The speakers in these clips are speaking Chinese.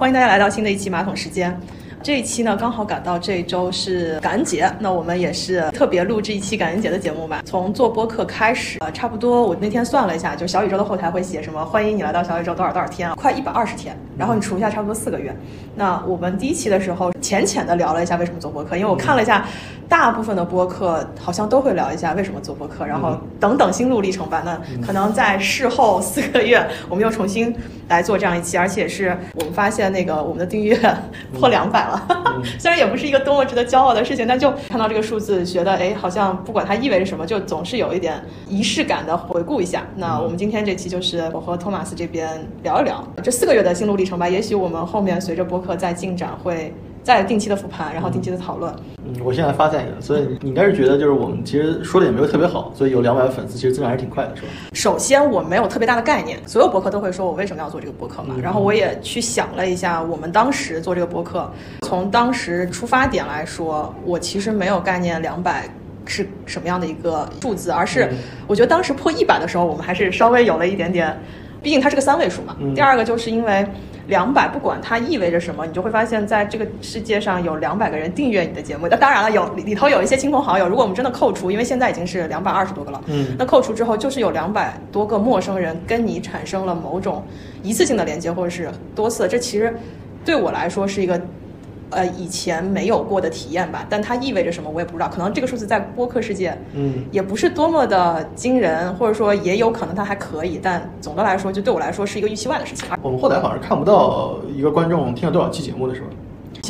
欢迎大家来到新的一期马桶时间。这一期呢，刚好赶到这一周是感恩节，那我们也是特别录制一期感恩节的节目吧。从做播客开始，呃，差不多我那天算了一下，就小宇宙的后台会写什么，欢迎你来到小宇宙多少多少天啊，快一百二十天，然后你除一下，差不多四个月。那我们第一期的时候，浅浅的聊了一下为什么做播客，因为我看了一下，大部分的播客好像都会聊一下为什么做播客，然后等等心路历程吧。那可能在事后四个月，我们又重新来做这样一期，而且是我们发现那个我们的订阅破两百了。虽然也不是一个多么值得骄傲的事情，但就看到这个数字，觉得哎，好像不管它意味着什么，就总是有一点仪式感的回顾一下。那我们今天这期就是我和托马斯这边聊一聊这四个月的心路历程吧。也许我们后面随着播客在进展，会再定期的复盘，然后定期的讨论。嗯，我现在发现一个，所以你应该是觉得就是我们其实说的也没有特别好，所以有两百粉丝其实增长还是挺快的，是吧？首先我没有特别大的概念，所有博客都会说我为什么要做这个博客嘛。然后我也去想了一下，我们当时做这个博客，从当时出发点来说，我其实没有概念两百是什么样的一个数字，而是我觉得当时破一百的时候，我们还是稍微有了一点点，毕竟它是个三位数嘛。第二个就是因为。两百，不管它意味着什么，你就会发现，在这个世界上有两百个人订阅你的节目。那当然了，有里头有一些亲朋好友。如果我们真的扣除，因为现在已经是两百二十多个了，嗯，那扣除之后，就是有两百多个陌生人跟你产生了某种一次性的连接，或者是多次。这其实对我来说是一个。呃，以前没有过的体验吧，但它意味着什么，我也不知道。可能这个数字在播客世界，嗯，也不是多么的惊人，或者说也有可能它还可以，但总的来说，就对我来说是一个预期外的事情。我们后台好像看不到一个观众听了多少期节目的是吧？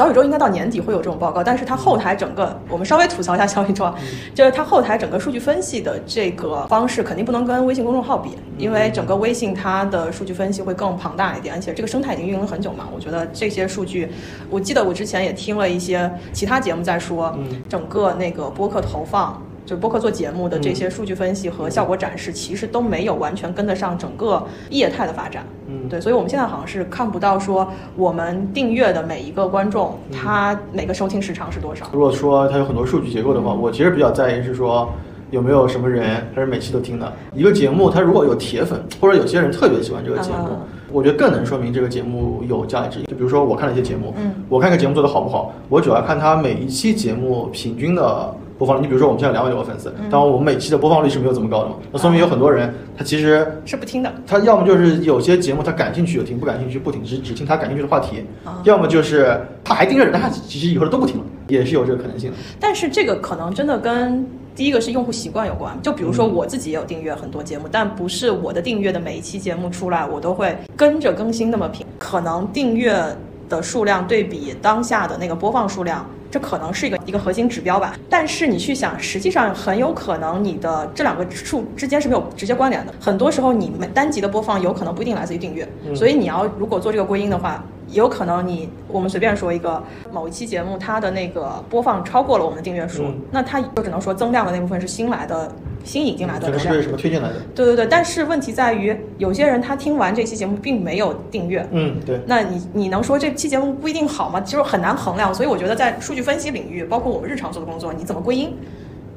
小宇宙应该到年底会有这种报告，但是它后台整个，我们稍微吐槽一下小宇宙，就是它后台整个数据分析的这个方式肯定不能跟微信公众号比，因为整个微信它的数据分析会更庞大一点，而且这个生态已经运营了很久嘛，我觉得这些数据，我记得我之前也听了一些其他节目在说，整个那个播客投放。就播客做节目的这些数据分析和效果展示，其实都没有完全跟得上整个业态的发展。嗯，对，所以我们现在好像是看不到说我们订阅的每一个观众，他每个收听时长是多少。如果说它有很多数据结构的话，我其实比较在意是说有没有什么人他是每期都听的。一个节目他如果有铁粉，或者有些人特别喜欢这个节目，我觉得更能说明这个节目有价值。就比如说我看了一些节目，嗯，我看个节目做的好不好，我主要看他每一期节目平均的。播放率，你比如说我们现在两百多个粉丝，当然我们每期的播放率是没有这么高的嘛，那说明有很多人他其实是不听的，他要么就是有些节目他感兴趣就听，不感兴趣不听，只只听他感兴趣的话题，要么就是他还盯着人，但他其实以后都不听了，也是有这个可能性的。但是这个可能真的跟第一个是用户习惯有关，就比如说我自己也有订阅很多节目，但不是我的订阅的每一期节目出来我都会跟着更新那么频，可能订阅的数量对比当下的那个播放数量。这可能是一个一个核心指标吧，但是你去想，实际上很有可能你的这两个数之间是没有直接关联的。很多时候，你们单集的播放有可能不一定来自于订阅，所以你要如果做这个归因的话，有可能你我们随便说一个某一期节目，它的那个播放超过了我们的订阅数，那它就只能说增量的那部分是新来的。新引进来的，可能是什么推荐来的？对对对，但是问题在于，有些人他听完这期节目并没有订阅。嗯，对。那你你能说这期节目不一定好吗？其实很难衡量。所以我觉得在数据分析领域，包括我们日常做的工作，你怎么归因？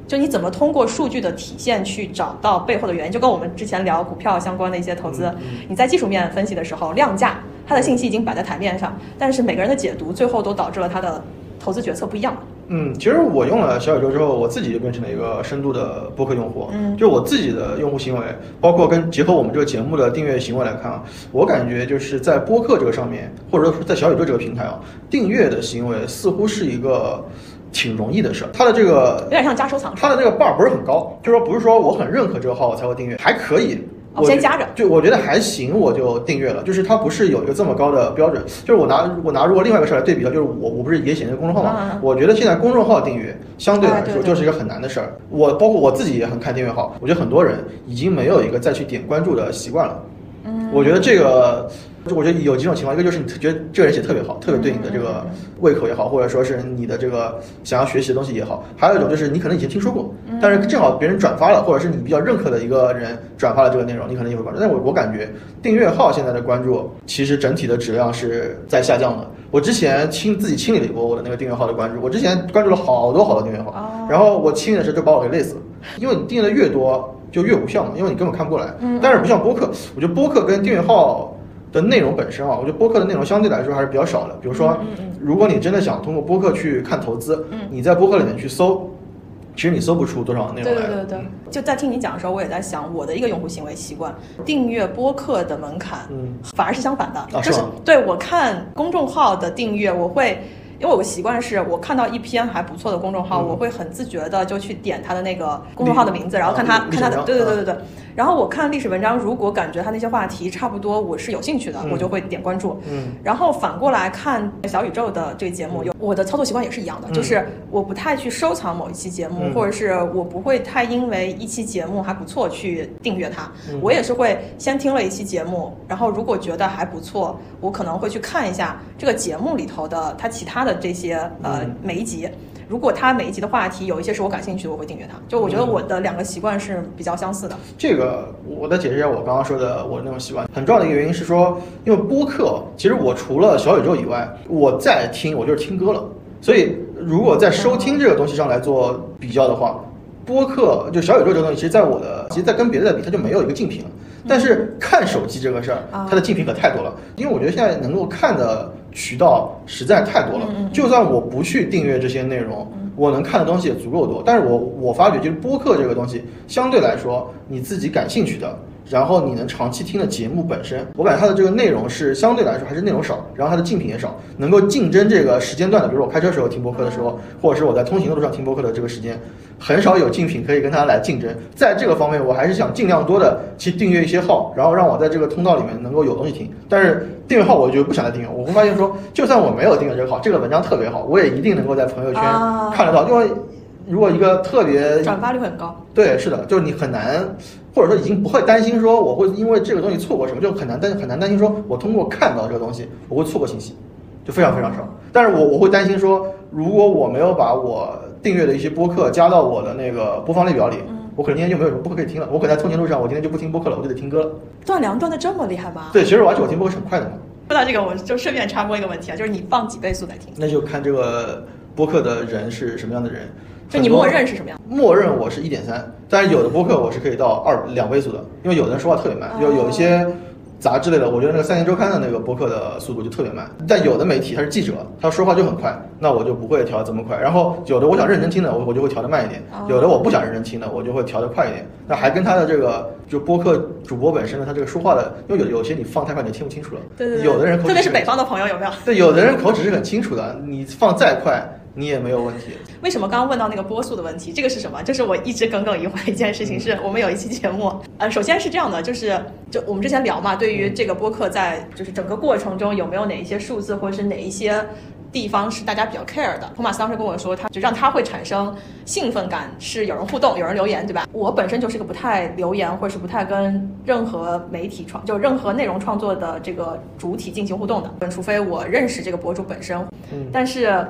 就你怎么通过数据的体现去找到背后的原因？就跟我们之前聊股票相关的一些投资，你在技术面分析的时候，量价它的信息已经摆在台面上，但是每个人的解读最后都导致了他的投资决策不一样。嗯，其实我用了小宇宙之后，我自己就变成了一个深度的播客用户。嗯，就我自己的用户行为，包括跟结合我们这个节目的订阅行为来看啊，我感觉就是在播客这个上面，或者说在小宇宙这个平台啊，订阅的行为似乎是一个挺容易的事儿。它的这个有点像加收藏，它的这个 bar 不是很高，就是说不是说我很认可这个号我才会订阅，还可以。我先加着，就我觉得还行，我就订阅了。就是它不是有一个这么高的标准，就是我拿我拿如果另外一个事儿来对比的，就是我我不是也写那个公众号嘛？我觉得现在公众号订阅相对来说就是一个很难的事儿。我包括我自己也很看订阅号，我觉得很多人已经没有一个再去点关注的习惯了。嗯，我觉得这个。就我觉得有几种情况，一个就是你觉得这个人写特别好，特别对你的这个胃口也好，或者说是你的这个想要学习的东西也好；还有一种就是你可能以前听说过，但是正好别人转发了，或者是你比较认可的一个人转发了这个内容，你可能也会关注。但我我感觉订阅号现在的关注其实整体的质量是在下降的。我之前清自己清理了一波我的那个订阅号的关注，我之前关注了好多好多订阅号，然后我清理的时候就把我给累死了，因为你订阅的越多就越无效嘛，因为你根本看不过来。但是不像播客，我觉得播客跟订阅号。的内容本身啊，我觉得播客的内容相对来说还是比较少的。比如说，如果你真的想通过播客去看投资，你在播客里面去搜。其实你搜不出多少内容来。对对对对，就在听你讲的时候，我也在想我的一个用户行为习惯，订阅播客的门槛，嗯，反而是相反的，就是对我看公众号的订阅，我会。因为我个习惯是，我看到一篇还不错的公众号，我会很自觉的就去点他的那个公众号的名字，然后看他看他的，对对对对对。然后我看历史文章，如果感觉他那些话题差不多，我是有兴趣的，我就会点关注。嗯。然后反过来看小宇宙的这个节目，有我的操作习惯也是一样的，就是我不太去收藏某一期节目，或者是我不会太因为一期节目还不错去订阅它。我也是会先听了一期节目，然后如果觉得还不错，我可能会去看一下这个节目里头的它其他。的这些呃每一集，如果他每一集的话题有一些是我感兴趣的，我会订阅它。就我觉得我的两个习惯是比较相似的。这个我再解释一下我刚刚说的我那种习惯。很重要的一个原因是说，因为播客，其实我除了小宇宙以外，我在听我就是听歌了。所以如果在收听这个东西上来做比较的话，播客就小宇宙这个东西，其实在我的，其实在跟别的比，它就没有一个竞品了。但是看手机这个事儿，它的竞品可太多了。因为我觉得现在能够看的。渠道实在太多了，就算我不去订阅这些内容，我能看的东西也足够多。但是我我发觉，就是播客这个东西，相对来说，你自己感兴趣的。然后你能长期听的节目本身，我感觉它的这个内容是相对来说还是内容少，然后它的竞品也少，能够竞争这个时间段的，比如我开车时候听播客的时候，或者是我在通行的路上听播客的这个时间，很少有竞品可以跟它来竞争。在这个方面，我还是想尽量多的去订阅一些号，然后让我在这个通道里面能够有东西听。但是订阅号我就不想再订阅，我会发现说，就算我没有订阅这个号，这个文章特别好，我也一定能够在朋友圈看得到，因为。如果一个特别转发率很高，对，是的，就是你很难，或者说已经不会担心说我会因为这个东西错过什么，就很难担很难担心说我通过看到这个东西我会错过信息，就非常非常少。但是我我会担心说，如果我没有把我订阅的一些播客加到我的那个播放列表里，我可能今天就没有什么播客可以听了。我可能在通勤路上，我今天就不听播客了，我就得听歌了。断粮断的这么厉害吗？对，其实而且我听播客是很快的嘛。说到这个，我就顺便插播一个问题啊，就是你放几倍速在听？那就看这个播客的人是什么样的人。就你默认是什么样？默认我是一点三，但是有的播客我是可以到二两倍速的，因为有的人说话特别慢，有有一些杂志类的，我觉得那个三联周刊的那个播客的速度就特别慢。但有的媒体他是记者，他说话就很快，那我就不会调这么快。然后有的我想认真听的，我我就会调的慢一点；有的我不想认真听的，我就会调的快一点。那还跟他的这个就播客主播本身的他这个说话的，因为有有些你放太快你听不清楚了。对对对。有的人特别是北方的朋友有没有？对，有的人口齿是很清楚的，你放再快。你也没有问题。为什么刚刚问到那个波速的问题？这个是什么？就是我一直耿耿于怀一件事情，是我们有一期节目，呃，首先是这样的，就是就我们之前聊嘛，对于这个播客在就是整个过程中有没有哪一些数字或者是哪一些地方是大家比较 care 的？托马斯当时跟我说，他就让他会产生兴奋感是有人互动，有人留言，对吧？我本身就是个不太留言或者是不太跟任何媒体创就任何内容创作的这个主体进行互动的，除非我认识这个博主本身，嗯，但是。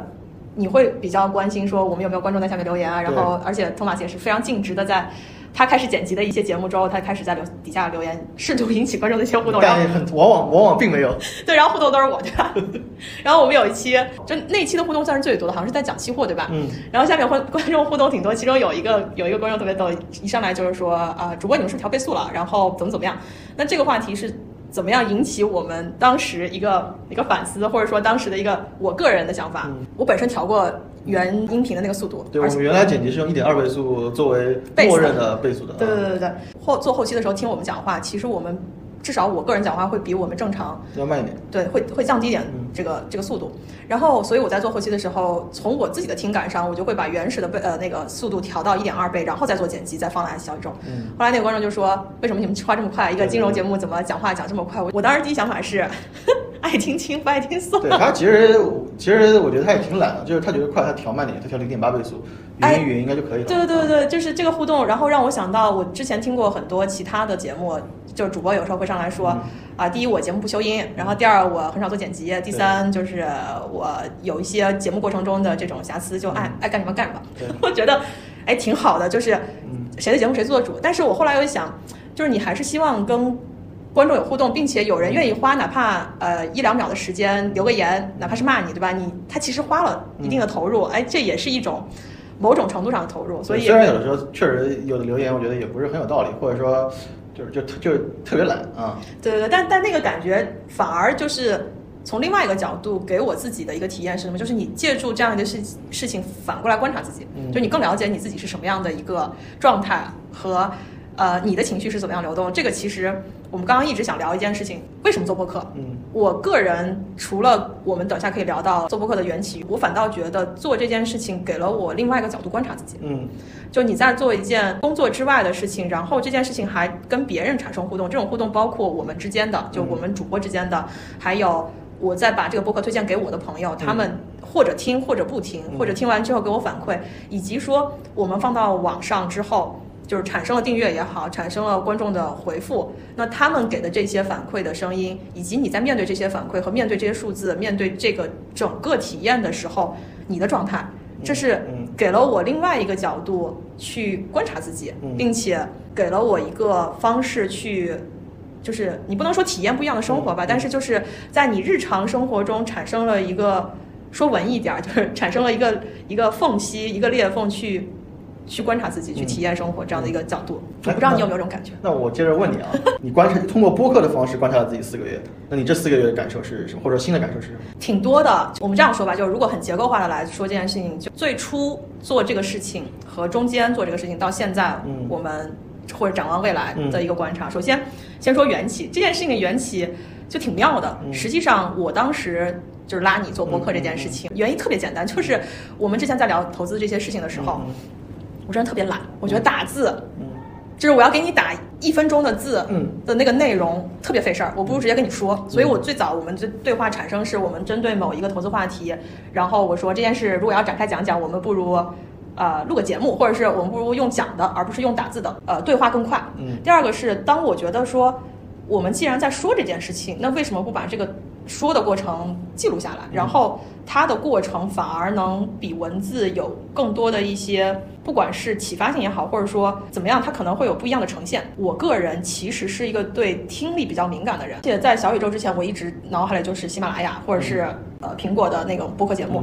你会比较关心说我们有没有观众在下面留言啊？然后，而且托马斯也是非常尽职的，在他开始剪辑的一些节目之后，他开始在留底下留言，试图引起观众的一些互动。但很往往往往并没有。对，然后互动都是我，对吧？然后我们有一期，就那期的互动算是最多的，好像是在讲期货，对吧？嗯。然后下面观观众互动挺多，其中有一个有一个观众特别逗，一上来就是说啊，主播你们是调倍速了，然后怎么怎么样？那这个话题是。怎么样引起我们当时一个一个反思，或者说当时的一个我个人的想法？我本身调过原音频的那个速度，对我们原来剪辑是用一点二倍速作为默认的倍速的。对对对对对，后做后期的时候听我们讲话，其实我们。至少我个人讲话会比我们正常要慢一点，对，会会降低一点这个这个速度。然后，所以我在做后期的时候，从我自己的听感上，我就会把原始的倍呃那个速度调到一点二倍，然后再做剪辑，再放来小宇宙。后来那个观众就说：“为什么你们话这么快？一个金融节目怎么讲话讲这么快？”我我当时第一想法是，爱听轻不爱听松。对他其实其实我觉得他也挺懒的，就是他觉得快，他调慢点，他调零点八倍速，语音语音应该就可以了。对对对对，就是这个互动，然后让我想到我之前听过很多其他的节目。就是主播有时候会上来说，啊，第一我节目不修音，然后第二我很少做剪辑，第三就是我有一些节目过程中的这种瑕疵，就爱爱干什么干什么。我觉得，哎，挺好的，就是谁的节目谁做主。但是我后来又想，就是你还是希望跟观众有互动，并且有人愿意花哪怕呃一两秒的时间留个言，哪怕是骂你，对吧？你他其实花了一定的投入，哎，这也是一种某种程度上的投入。所以虽然有的时候确实有的留言，我觉得也不是很有道理，或者说。就是就特就是特别懒啊。对对对，但但那个感觉反而就是从另外一个角度给我自己的一个体验是什么？就是你借助这样一个事事情反过来观察自己，就你更了解你自己是什么样的一个状态和。呃，你的情绪是怎么样流动？这个其实我们刚刚一直想聊一件事情，为什么做播客？嗯，我个人除了我们等下可以聊到做播客的缘起，我反倒觉得做这件事情给了我另外一个角度观察自己。嗯，就你在做一件工作之外的事情，然后这件事情还跟别人产生互动，这种互动包括我们之间的，就我们主播之间的，还有我在把这个播客推荐给我的朋友，他们或者听或者不听，或者听完之后给我反馈，以及说我们放到网上之后。就是产生了订阅也好，产生了观众的回复，那他们给的这些反馈的声音，以及你在面对这些反馈和面对这些数字，面对这个整个体验的时候，你的状态，这是给了我另外一个角度去观察自己，并且给了我一个方式去，就是你不能说体验不一样的生活吧，但是就是在你日常生活中产生了一个说文艺点儿，就是产生了一个一个缝隙，一个裂缝去。去观察自己，去体验生活这样的一个角度，我不知道你有没有这种感觉。那我接着问你啊，你观察通过播客的方式观察了自己四个月，那你这四个月的感受是什么？或者新的感受是什么？挺多的。我们这样说吧，就是如果很结构化的来说这件事情，就最初做这个事情和中间做这个事情到现在，我们或者展望未来的一个观察。首先，先说缘起这件事情的缘起就挺妙的。实际上，我当时就是拉你做播客这件事情，原因特别简单，就是我们之前在聊投资这些事情的时候。我真的特别懒，我觉得打字，嗯，就是我要给你打一分钟的字，嗯，的那个内容特别费事儿，我不如直接跟你说。所以我最早我们这对话产生是我们针对某一个投资话题，然后我说这件事如果要展开讲讲，我们不如，呃，录个节目，或者是我们不如用讲的，而不是用打字的，呃，对话更快。嗯。第二个是，当我觉得说，我们既然在说这件事情，那为什么不把这个说的过程记录下来，然后？它的过程反而能比文字有更多的一些，不管是启发性也好，或者说怎么样，它可能会有不一样的呈现。我个人其实是一个对听力比较敏感的人，而且在小宇宙之前，我一直脑海里就是喜马拉雅或者是呃苹果的那种播客节目，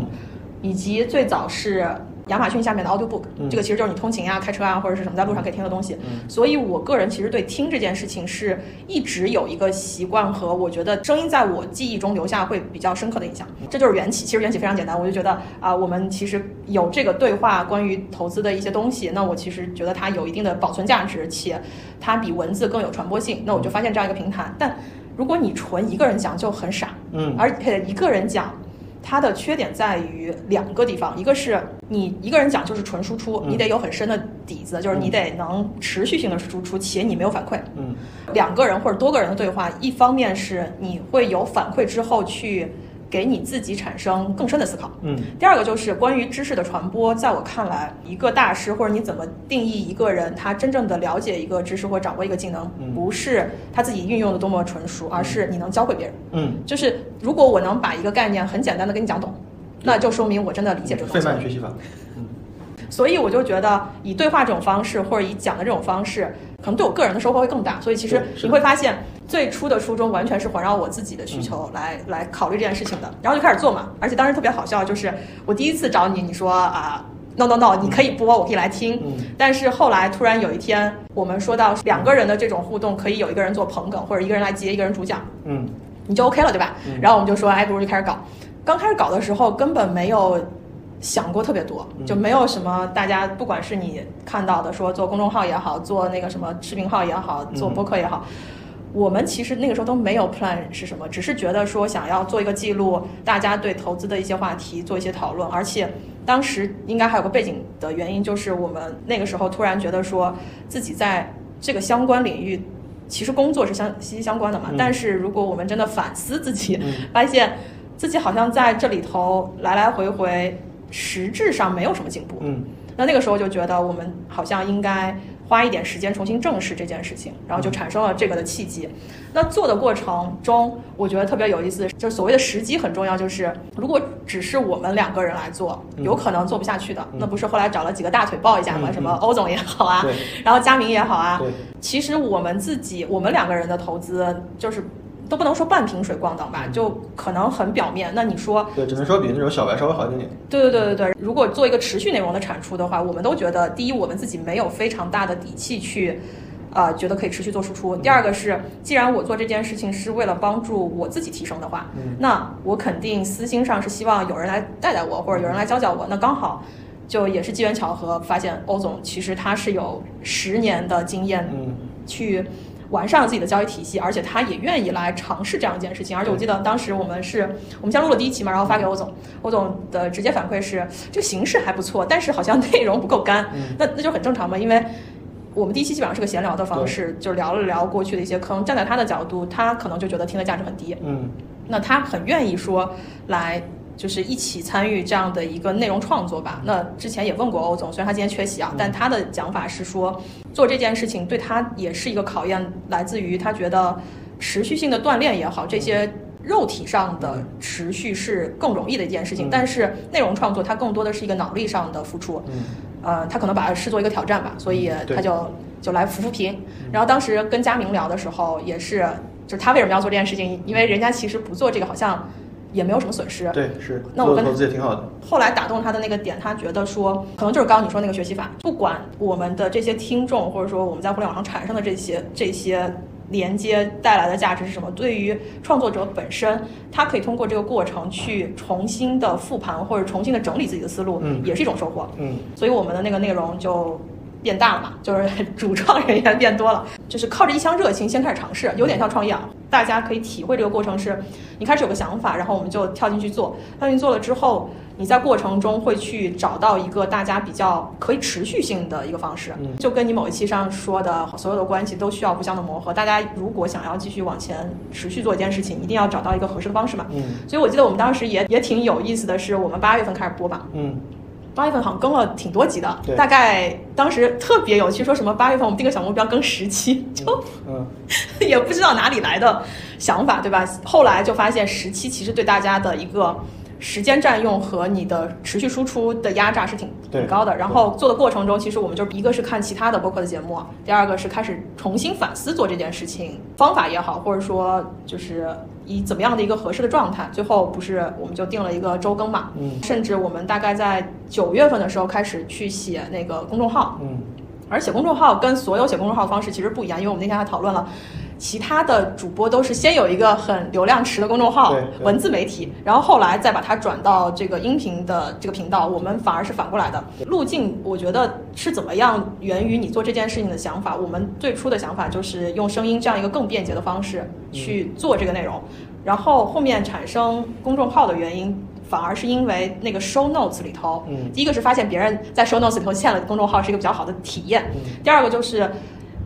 以及最早是。亚马逊下面的 Audiobook，这个其实就是你通勤啊、开车啊或者是什么在路上可以听的东西。所以，我个人其实对听这件事情是一直有一个习惯和我觉得声音在我记忆中留下会比较深刻的印象。这就是缘起。其实缘起非常简单，我就觉得啊，我们其实有这个对话关于投资的一些东西，那我其实觉得它有一定的保存价值，且它比文字更有传播性。那我就发现这样一个平台。但如果你纯一个人讲就很傻，嗯，而且一个人讲。它的缺点在于两个地方，一个是你一个人讲就是纯输出，你得有很深的底子，就是你得能持续性的输出，且你没有反馈。嗯，两个人或者多个人的对话，一方面是你会有反馈之后去。给你自己产生更深的思考。嗯，第二个就是关于知识的传播，在我看来，一个大师或者你怎么定义一个人，他真正的了解一个知识或掌握一个技能，不是他自己运用的多么纯熟，而是你能教会别人。嗯，就是如果我能把一个概念很简单的跟你讲懂，那就说明我真的理解这个。费曼学习法。嗯，所以我就觉得以对话这种方式，或者以讲的这种方式。可能对我个人的收获会更大，所以其实你会发现，最初的初衷完全是环绕我自己的需求来来考虑这件事情的，然后就开始做嘛。而且当时特别好笑，就是我第一次找你，你说啊，no no no，你可以播，我可以来听。但是后来突然有一天，我们说到两个人的这种互动，可以有一个人做捧梗，或者一个人来接，一个人主讲，嗯，你就 OK 了，对吧？然后我们就说，哎，不如就开始搞。刚开始搞的时候，根本没有。想过特别多，就没有什么大家不管是你看到的说做公众号也好，做那个什么视频号也好，做播客也好，我们其实那个时候都没有 plan 是什么，只是觉得说想要做一个记录，大家对投资的一些话题做一些讨论，而且当时应该还有个背景的原因，就是我们那个时候突然觉得说自己在这个相关领域，其实工作是相息息相关的嘛，但是如果我们真的反思自己，发现自己好像在这里头来来回回。实质上没有什么进步，嗯，那那个时候就觉得我们好像应该花一点时间重新正视这件事情，然后就产生了这个的契机。那做的过程中，我觉得特别有意思，就是所谓的时机很重要。就是如果只是我们两个人来做，有可能做不下去的。那不是后来找了几个大腿抱一下吗？什么欧总也好啊，然后佳明也好啊。其实我们自己，我们两个人的投资就是。都不能说半瓶水咣当吧，就可能很表面。那你说，对，只能说比那种小白稍微好一点点。对对对对对，如果做一个持续内容的产出的话，我们都觉得，第一，我们自己没有非常大的底气去呃，觉得可以持续做输出。第二个是，既然我做这件事情是为了帮助我自己提升的话，那我肯定私心上是希望有人来带带我，或者有人来教教我。那刚好，就也是机缘巧合，发现欧总其实他是有十年的经验，去完善了自己的交易体系，而且他也愿意来尝试这样一件事情。而且我记得当时我们是我们先录了第一期嘛，然后发给欧总，欧总的直接反馈是这个形式还不错，但是好像 内容不够干。那那就很正常嘛，因为。我们第一期基本上是个闲聊的方式，就聊了聊过去的一些坑。站在他的角度，他可能就觉得听的价值很低。嗯，那他很愿意说来，就是一起参与这样的一个内容创作吧。那之前也问过欧总，虽然他今天缺席啊，但他的讲法是说，做这件事情对他也是一个考验，来自于他觉得持续性的锻炼也好，这些肉体上的持续是更容易的一件事情，但是内容创作它更多的是一个脑力上的付出。嗯。呃，他可能把它视作一个挑战吧，所以他就就来扶扶贫。然后当时跟佳明聊的时候，也是，就是他为什么要做这件事情？因为人家其实不做这个，好像也没有什么损失。对，是。那我跟投资也挺好的。后来打动他的那个点，他觉得说，可能就是刚刚你说那个学习法，不管我们的这些听众，或者说我们在互联网上产生的这些这些。连接带来的价值是什么？对于创作者本身，他可以通过这个过程去重新的复盘或者重新的整理自己的思路，嗯，也是一种收获，嗯。所以我们的那个内容就变大了嘛，就是 主创人员变多了，就是靠着一腔热情先开始尝试，有点像创业啊。大家可以体会这个过程是，你开始有个想法，然后我们就跳进去做，跳进去做了之后。你在过程中会去找到一个大家比较可以持续性的一个方式，就跟你某一期上说的，所有的关系都需要互相的磨合。大家如果想要继续往前持续做一件事情，一定要找到一个合适的方式嘛。嗯，所以我记得我们当时也也挺有意思的是，我们八月份开始播吧。嗯，八月份好像更了挺多集的，对，大概当时特别有趣，说什么八月份我们定个小目标更十期，就嗯，也不知道哪里来的想法，对吧？后来就发现十期其实对大家的一个。时间占用和你的持续输出的压榨是挺挺高的。然后做的过程中，其实我们就一个是看其他的播客的节目，第二个是开始重新反思做这件事情方法也好，或者说就是以怎么样的一个合适的状态。最后不是我们就定了一个周更嘛，嗯，甚至我们大概在九月份的时候开始去写那个公众号，嗯，而写公众号跟所有写公众号的方式其实不一样，因为我们那天还讨论了。其他的主播都是先有一个很流量池的公众号，文字媒体，然后后来再把它转到这个音频的这个频道。我们反而是反过来的路径。我觉得是怎么样源于你做这件事情的想法。我们最初的想法就是用声音这样一个更便捷的方式去做这个内容，然后后面产生公众号的原因，反而是因为那个 show notes 里头，嗯，第一个是发现别人在 show notes 里头建了公众号是一个比较好的体验，第二个就是。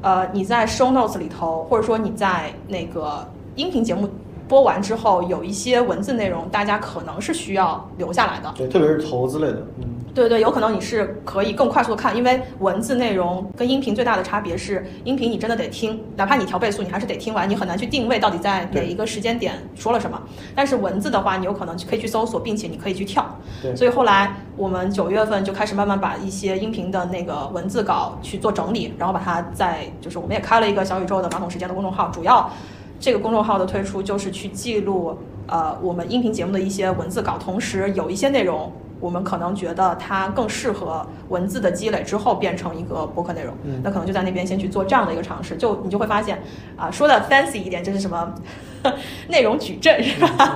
呃，你在 show notes 里头，或者说你在那个音频节目播完之后，有一些文字内容，大家可能是需要留下来的。对，特别是投资类的，嗯。对对，有可能你是可以更快速的看，因为文字内容跟音频最大的差别是，音频你真的得听，哪怕你调倍速，你还是得听完，你很难去定位到底在哪一个时间点说了什么。但是文字的话，你有可能可以去搜索，并且你可以去跳。对。所以后来我们九月份就开始慢慢把一些音频的那个文字稿去做整理，然后把它在就是我们也开了一个小宇宙的马桶时间的公众号，主要这个公众号的推出就是去记录呃我们音频节目的一些文字稿，同时有一些内容。我们可能觉得它更适合文字的积累之后变成一个博客内容，那可能就在那边先去做这样的一个尝试，就你就会发现，啊，说的 fancy 一点，这是什么 内容矩阵是吧？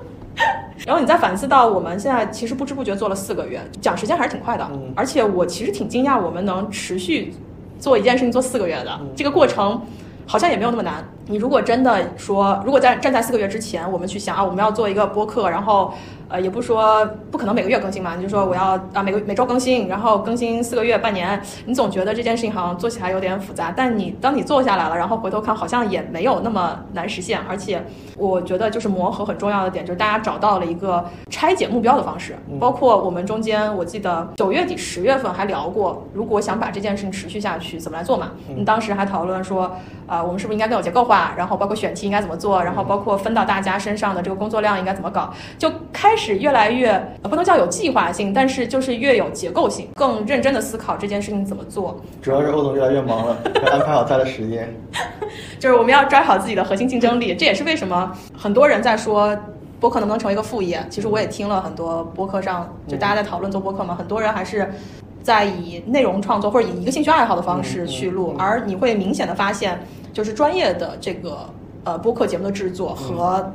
然后你再反思到我们现在其实不知不觉做了四个月，讲时间还是挺快的，而且我其实挺惊讶，我们能持续做一件事情做四个月的这个过程。好像也没有那么难。你如果真的说，如果在站在四个月之前，我们去想啊，我们要做一个播客，然后，呃，也不说不可能每个月更新嘛，你就说我要啊每个每周更新，然后更新四个月、半年，你总觉得这件事情好像做起来有点复杂。但你当你做下来了，然后回头看，好像也没有那么难实现。而且，我觉得就是磨合很重要的点，就是大家找到了一个拆解目标的方式。包括我们中间，我记得九月底、十月份还聊过，如果想把这件事情持续下去，怎么来做嘛？你当时还讨论说。啊，我们是不是应该更有结构化？然后包括选题应该怎么做？然后包括分到大家身上的这个工作量应该怎么搞？就开始越来越不能叫有计划性，但是就是越有结构性，更认真的思考这件事情怎么做。主要是欧总越来越忙了，要安排好他的时间。就是我们要抓好自己的核心竞争力，这也是为什么很多人在说播客能不能成为一个副业。其实我也听了很多播客上，就大家在讨论做播客嘛，很多人还是。在以内容创作或者以一个兴趣爱好的方式去录，而你会明显的发现，就是专业的这个呃播客节目的制作和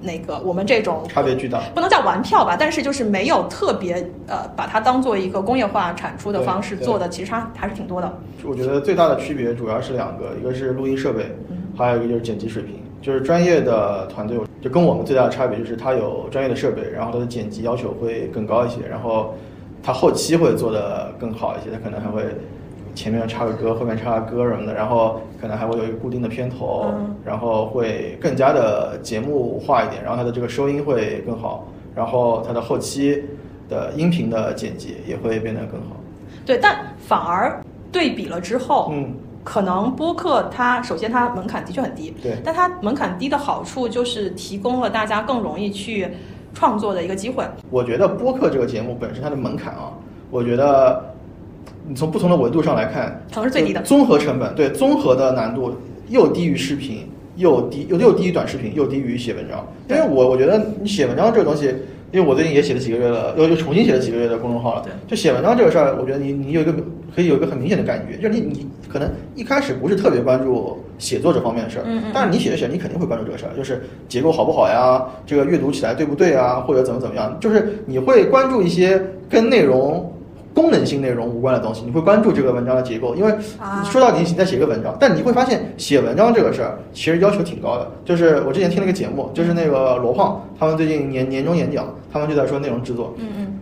那个我们这种差别巨大，不能叫玩票吧，但是就是没有特别呃把它当做一个工业化产出的方式做的，其实差还是挺多的。我觉得最大的区别主要是两个，一个是录音设备，还有一个就是剪辑水平。就是专业的团队，就跟我们最大的差别就是它有专业的设备，然后它的剪辑要求会更高一些，然后它后期会做的更好一些，它可能还会前面插个歌，后面插个歌什么的，然后可能还会有一个固定的片头，然后会更加的节目化一点，然后它的这个收音会更好，然后它的后期的音频的剪辑也会变得更好。对，但反而对比了之后，嗯。可能播客它首先它门槛的确很低，对，但它门槛低的好处就是提供了大家更容易去创作的一个机会。我觉得播客这个节目本身它的门槛啊，我觉得你从不同的维度上来看，可能是最低的。综合成本对综合的难度又低于视频，又低又又低于短视频，又低于写文章。因为我我觉得你写文章这个东西。因为我最近也写了几个月了，又又重新写了几个月的公众号了。对，就写文章这个事儿，我觉得你你有一个可以有一个很明显的感觉，就是你你可能一开始不是特别关注写作这方面的事儿，嗯嗯，但是你写着写，你肯定会关注这个事儿，就是结构好不好呀，这个阅读起来对不对啊，或者怎么怎么样，就是你会关注一些跟内容。功能性内容无关的东西，你会关注这个文章的结构，因为说到底你在写个文章，但你会发现写文章这个事儿其实要求挺高的。就是我之前听了一个节目，就是那个罗胖他们最近年年终演讲，他们就在说内容制作，嗯嗯，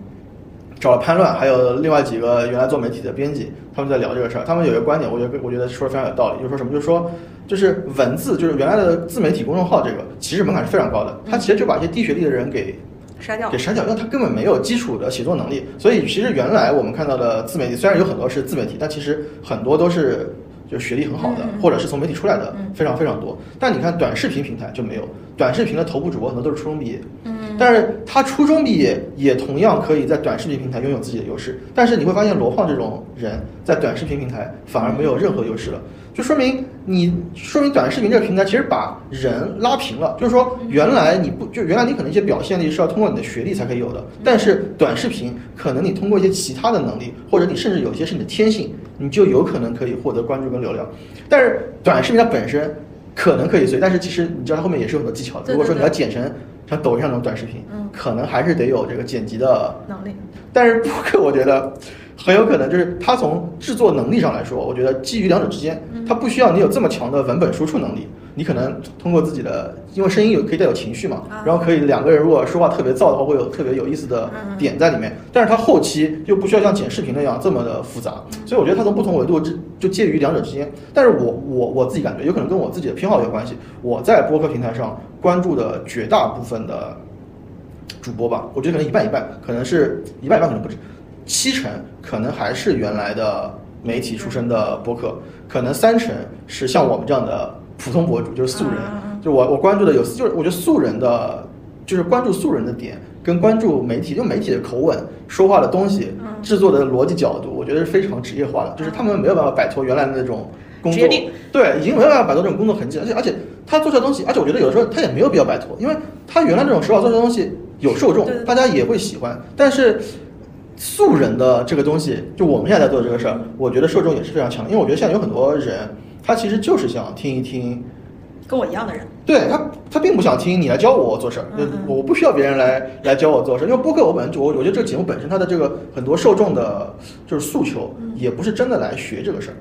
找了潘乱，还有另外几个原来做媒体的编辑，他们在聊这个事儿。他们有一个观点，我觉得我觉得说的非常有道理，就是说什么，就是说就是文字，就是原来的自媒体公众号这个，其实门槛是非常高的，他其实就把一些低学历的人给。筛掉，给筛掉，因为他根本没有基础的写作能力，所以其实原来我们看到的自媒体，虽然有很多是自媒体，但其实很多都是就学历很好的，或者是从媒体出来的，非常非常多。但你看短视频平台就没有，短视频的头部主播很多都是初中毕业，嗯，但是他初中毕业也同样可以在短视频平台拥有自己的优势，但是你会发现罗胖这种人在短视频平台反而没有任何优势了。就说明你说明短视频这个平台其实把人拉平了，就是说原来你不就原来你可能一些表现力是要通过你的学历才可以有的，但是短视频可能你通过一些其他的能力，或者你甚至有一些是你的天性，你就有可能可以获得关注跟流量。但是短视频它本身可能可以随，但是其实你知道它后面也是有很多技巧的。如果说你要剪成像抖音上那种短视频，嗯可能还是得有这个剪辑的能力。但是播客我觉得。很有可能就是它从制作能力上来说，我觉得基于两者之间，它不需要你有这么强的文本输出能力，你可能通过自己的，因为声音有可以带有情绪嘛，然后可以两个人如果说话特别燥的话，会有特别有意思的点在里面。但是它后期又不需要像剪视频那样这么的复杂，所以我觉得它从不同维度之就介于两者之间。但是我我我自己感觉有可能跟我自己的偏好有关系。我在播客平台上关注的绝大部分的主播吧，我觉得可能一半一半，可能是一半一半可能不止。七成可能还是原来的媒体出身的播客，可能三成是像我们这样的普通博主，就是素人。就我我关注的有，就是我觉得素人的，就是关注素人的点，跟关注媒体，用媒体的口吻说话的东西，制作的逻辑角度，我觉得是非常职业化的。就是他们没有办法摆脱原来的那种工作，对，已经没有办法摆脱这种工作痕迹。而且而且他做出来东西，而且我觉得有的时候他也没有必要摆脱，因为他原来这种手法做出来东西有受众，大家也会喜欢，但是。素人的这个东西，就我们现在在做的这个事儿，我觉得受众也是非常强。因为我觉得现在有很多人，他其实就是想听一听，跟我一样的人，对他，他并不想听你来教我做事儿，我不需要别人来来教我做事儿。因为播客我本我我觉得这个节目本身它的这个很多受众的，就是诉求，也不是真的来学这个事儿，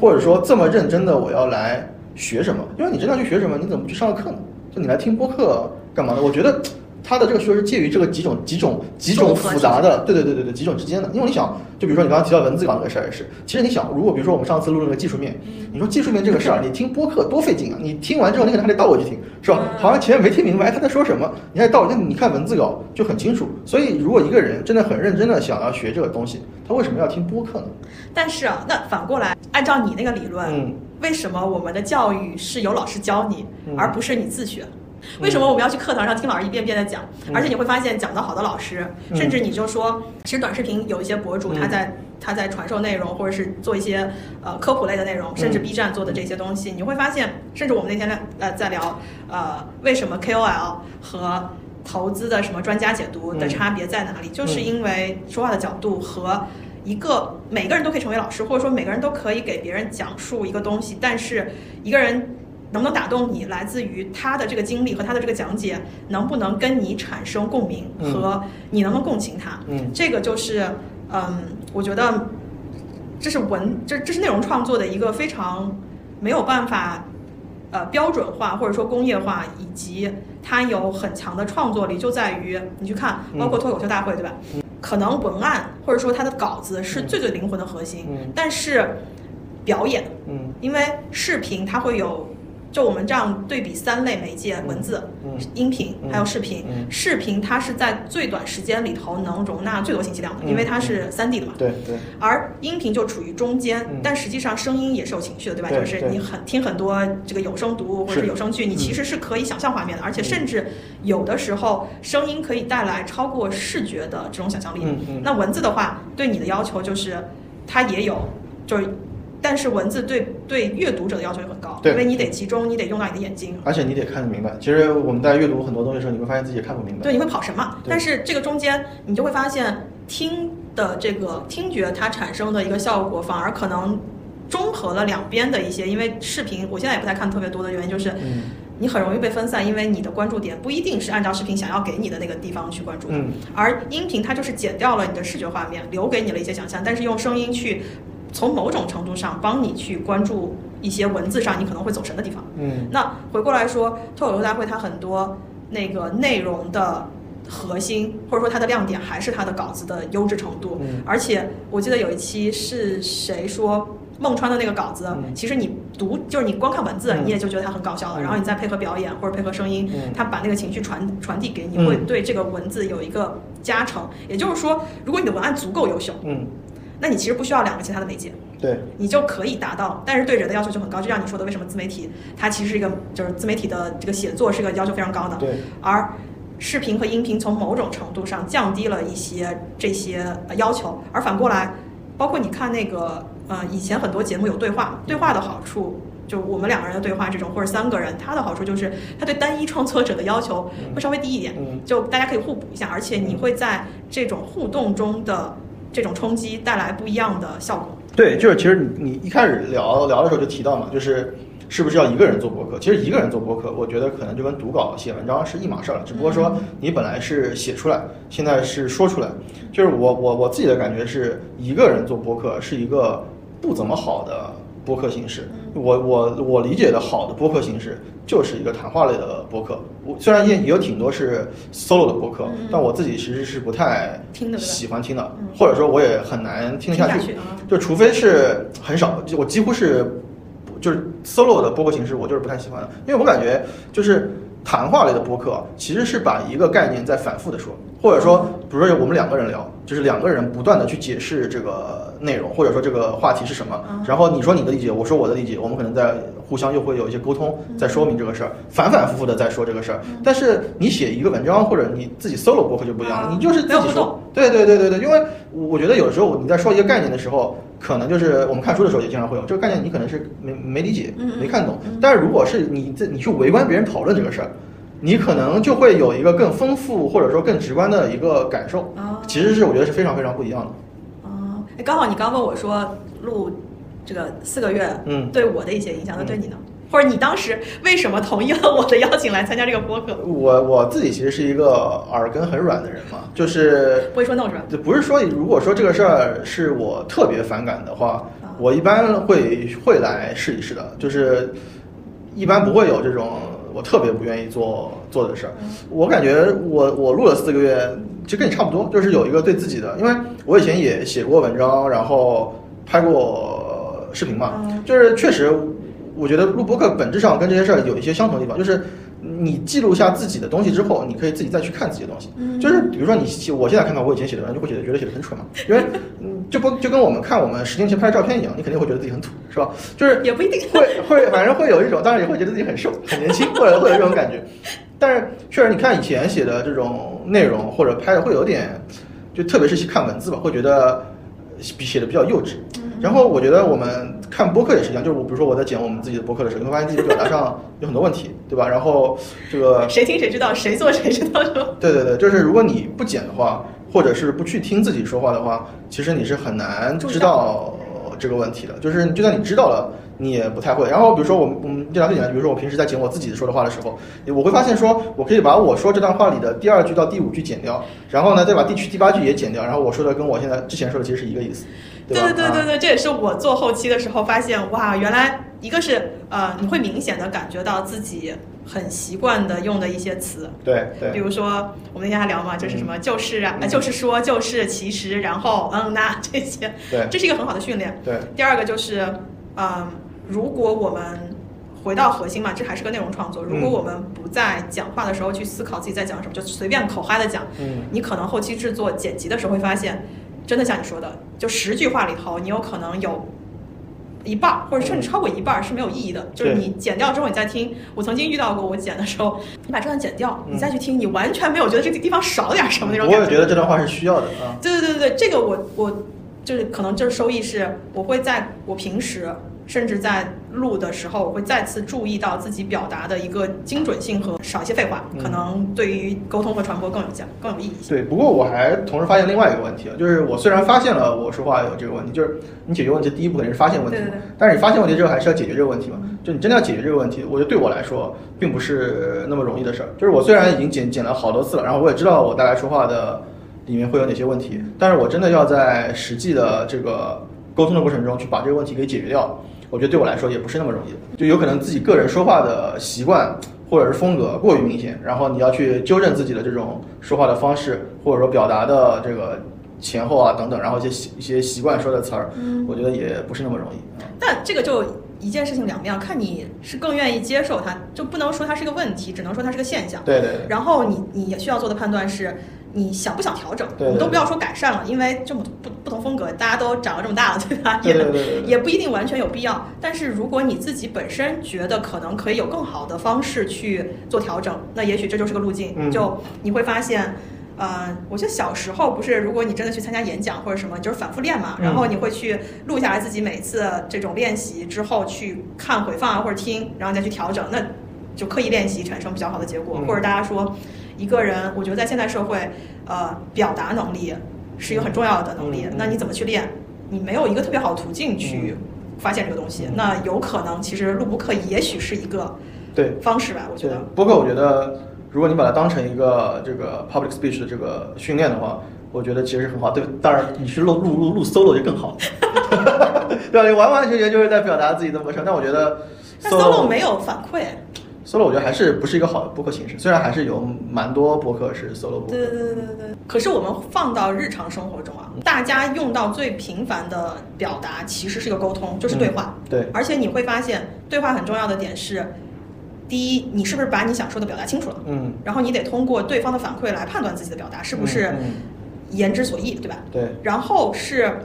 或者说这么认真的我要来学什么？因为你真的去学什么，你怎么不去上个课呢？就你来听播客干嘛呢？我觉得。它的这个需求是介于这个几种几种几种复杂的，对对对对对几种之间的。因为你想，就比如说你刚刚提到文字稿那个事儿也是，其实你想，如果比如说我们上次录那个技术面，你说技术面这个事儿，你听播客多费劲啊！你听完之后，你可能还得倒回去听，是吧？好像前面没听明白他在说什么，你还倒。那你看文字稿就很清楚。所以，如果一个人真的很认真的想要学这个东西，他为什么要听播客呢？但是啊，那反过来，按照你那个理论，嗯，为什么我们的教育是由老师教你，而不是你自学？为什么我们要去课堂上听老师一遍遍的讲？而且你会发现讲的好的老师，甚至你就说，其实短视频有一些博主他在他在传授内容，或者是做一些呃科普类的内容，甚至 B 站做的这些东西，你会发现，甚至我们那天呃在聊呃为什么 KOL 和投资的什么专家解读的差别在哪里？就是因为说话的角度和一个每个人都可以成为老师，或者说每个人都可以给别人讲述一个东西，但是一个人能不能打动你，来自于他的这个经历和他的这个讲解能不能跟你产生共鸣，和你能不能共情他。嗯，这个就是嗯，我觉得这是文这这是内容创作的一个非常没有办法。呃，标准化或者说工业化，以及它有很强的创作力，就在于你去看，包括脱口秀大会，对吧？可能文案或者说它的稿子是最最灵魂的核心，但是表演，嗯，因为视频它会有。就我们这样对比三类媒介：文字、音频还有视频。视频它是在最短时间里头能容纳最多信息量的，因为它是三 D 的嘛。对对。而音频就处于中间，但实际上声音也是有情绪的，对吧？就是你很听很多这个有声读物或者是有声剧，你其实是可以想象画面的，而且甚至有的时候声音可以带来超过视觉的这种想象力。那文字的话，对你的要求就是它也有，就是。但是文字对对阅读者的要求也很高，因为你得集中，你得用到你的眼睛，而且你得看得明白。其实我们在阅读很多东西的时候，你会发现自己也看不明白。对，你会跑神嘛？但是这个中间，你就会发现听的这个听觉它产生的一个效果，反而可能中和了两边的一些。因为视频，我现在也不太看特别多的原因就是，你很容易被分散，因为你的关注点不一定是按照视频想要给你的那个地方去关注的。而音频它就是剪掉了你的视觉画面，留给你了一些想象，但是用声音去。从某种程度上帮你去关注一些文字上你可能会走神的地方。嗯，那回过来说，脱口秀大会它很多那个内容的核心，或者说它的亮点还是它的稿子的优质程度。嗯，而且我记得有一期是谁说孟川的那个稿子，其实你读就是你光看文字你也就觉得它很搞笑了，然后你再配合表演或者配合声音，他把那个情绪传传递给你，会对这个文字有一个加成。也就是说，如果你的文案足够优秀，嗯。那你其实不需要两个其他的媒介，对，你就可以达到。但是对人的要求就很高，就像你说的，为什么自媒体它其实是一个，就是自媒体的这个写作是一个要求非常高的。对。而视频和音频从某种程度上降低了一些这些要求，而反过来，包括你看那个呃以前很多节目有对话，对话的好处就我们两个人的对话这种或者三个人，它的好处就是它对单一创作者的要求会稍微低一点，就大家可以互补一下，而且你会在这种互动中的。这种冲击带来不一样的效果。对，就是其实你你一开始聊聊的时候就提到嘛，就是是不是要一个人做博客？其实一个人做博客，我觉得可能就跟读稿写文章是一码事儿了。只不过说你本来是写出来，现在是说出来。就是我我我自己的感觉是，一个人做博客是一个不怎么好的播客形式。我我我理解的好的播客形式。就是一个谈话类的播客，我虽然也也有挺多是 solo 的播客，但我自己其实是不太喜欢听的，或者说我也很难听得下去。就除非是很少，我几乎是就是 solo 的播客形式，我就是不太喜欢的，因为我感觉就是谈话类的播客其实是把一个概念在反复的说，或者说比如说我们两个人聊，就是两个人不断的去解释这个内容，或者说这个话题是什么，然后你说你的理解，我说我的理解，我们可能在。互相又会有一些沟通，在说明这个事儿，反反复复的在说这个事儿。但是你写一个文章或者你自己 solo 博客就不一样了，你就是自己说。对对对对对，因为我觉得有时候你在说一个概念的时候，可能就是我们看书的时候也经常会有这个概念，你可能是没没理解，没看懂。但是如果是你在你去围观别人讨论这个事儿，你可能就会有一个更丰富或者说更直观的一个感受。其实是我觉得是非常非常不一样的。哦，哎，刚好你刚问我说录。这个四个月，嗯，对我的一些影响，那对你呢？或者你当时为什么同意了我的邀请来参加这个播客？我我自己其实是一个耳根很软的人嘛，就是不会说 no 是吧？就不是说，如果说这个事儿是我特别反感的话，我一般会会来试一试的，就是一般不会有这种我特别不愿意做做的事儿。我感觉我我录了四个月，其实跟你差不多，就是有一个对自己的，因为我以前也写过文章，然后。拍过视频嘛？就是确实，我觉得录播客本质上跟这些事儿有一些相同的地方，就是你记录下自己的东西之后，你可以自己再去看自己的东西。就是比如说你，我现在看到我以前写的文章，就会觉得觉得写的很蠢嘛，因为就不就跟我们看我们十年前拍的照片一样，你肯定会觉得自己很土，是吧？就是也不一定会会，反正会有一种，当然也会觉得自己很瘦、很年轻，或者会有这种感觉。但是确实，你看以前写的这种内容或者拍的，会有点，就特别是去看文字吧，会觉得。比写的比较幼稚。然后我觉得我们看播客也是一样，就是我比如说我在剪我们自己的播客的时候，你会发现自己的表达上有很多问题，对吧？然后这个谁听谁知道，谁做谁知道，是吧？对对对，就是如果你不剪的话，或者是不去听自己说话的话，其实你是很难知道这个问题的。就是就算你知道了，你也不太会。然后比如说我们我们就拿最简单，比如说我平时在剪我自己说的话的时候，我会发现说我可以把我说这段话里的第二句到第五句剪掉，然后呢再把第七第八句也剪掉，然后我说的跟我现在之前说的其实是一个意思。对对对对对，这也是我做后期的时候发现，哇，原来一个是呃，你会明显的感觉到自己很习惯的用的一些词，对对，比如说我们那天还聊嘛，就是什么就是啊，就是说就是其实，然后嗯那这些，对，这是一个很好的训练。对，第二个就是嗯，如果我们回到核心嘛，这还是个内容创作，如果我们不在讲话的时候去思考自己在讲什么，就随便口嗨的讲，嗯，你可能后期制作剪辑的时候会发现。真的像你说的，就十句话里头，你有可能有一半或者甚至超过一半是没有意义的。就是你剪掉之后，你再听。我曾经遇到过，我剪的时候，你把这段剪掉，你再去听，你完全没有觉得这个地方少了点什么那种感觉。我也觉得这段话是需要的啊。对对对对对，这个我我就是可能就是收益是，我会在我平时。甚至在录的时候，我会再次注意到自己表达的一个精准性和少一些废话，可能对于沟通和传播更有价、更有意义。对，不过我还同时发现另外一个问题啊，就是我虽然发现了我说话有这个问题，就是你解决问题第一步肯定是发现问题，但是你发现问题之后还是要解决这个问题嘛？就你真的要解决这个问题，我觉得对我来说并不是那么容易的事儿。就是我虽然已经剪剪了好多次了，然后我也知道我大概说话的里面会有哪些问题，但是我真的要在实际的这个沟通的过程中去把这个问题给解决掉。我觉得对我来说也不是那么容易的，就有可能自己个人说话的习惯或者是风格过于明显，然后你要去纠正自己的这种说话的方式，或者说表达的这个前后啊等等，然后一些习一些习惯说的词儿，我觉得也不是那么容易。但这个就一件事情两面，看你是更愿意接受它，就不能说它是个问题，只能说它是个现象。对对。然后你你需要做的判断是。你想不想调整？我们都不要说改善了，因为这么不不同风格，大家都长了这么大了，对吧？也 也不一定完全有必要。但是如果你自己本身觉得可能可以有更好的方式去做调整，那也许这就是个路径。嗯就你会发现，呃，我觉得小时候不是，如果你真的去参加演讲或者什么，就是反复练嘛，然后你会去录下来自己每次这种练习之后去看回放啊或者听，然后再去调整，那就刻意练习产生比较好的结果。或者大家说。一个人，我觉得在现代社会，呃，表达能力是一个很重要的能力。那你怎么去练？你没有一个特别好的途径去发现这个东西。那有可能，其实录播课也许是一个对方式吧。我觉得播客，我觉得如果你把它当成一个这个 public speech 的这个训练的话，我觉得其实是很好。对，当然你去录录录录 solo 就更好，对吧？你完完全全就是在表达自己的模式。但我觉得 solo 没有反馈。solo 我觉得还是不是一个好的播客形式，虽然还是有蛮多播客是 solo 播客。对对对对对。可是我们放到日常生活中啊，大家用到最频繁的表达其实是一个沟通，就是对话。对。而且你会发现，对话很重要的点是，第一，你是不是把你想说的表达清楚了？嗯。然后你得通过对方的反馈来判断自己的表达是不是言之所意，对吧？对。然后是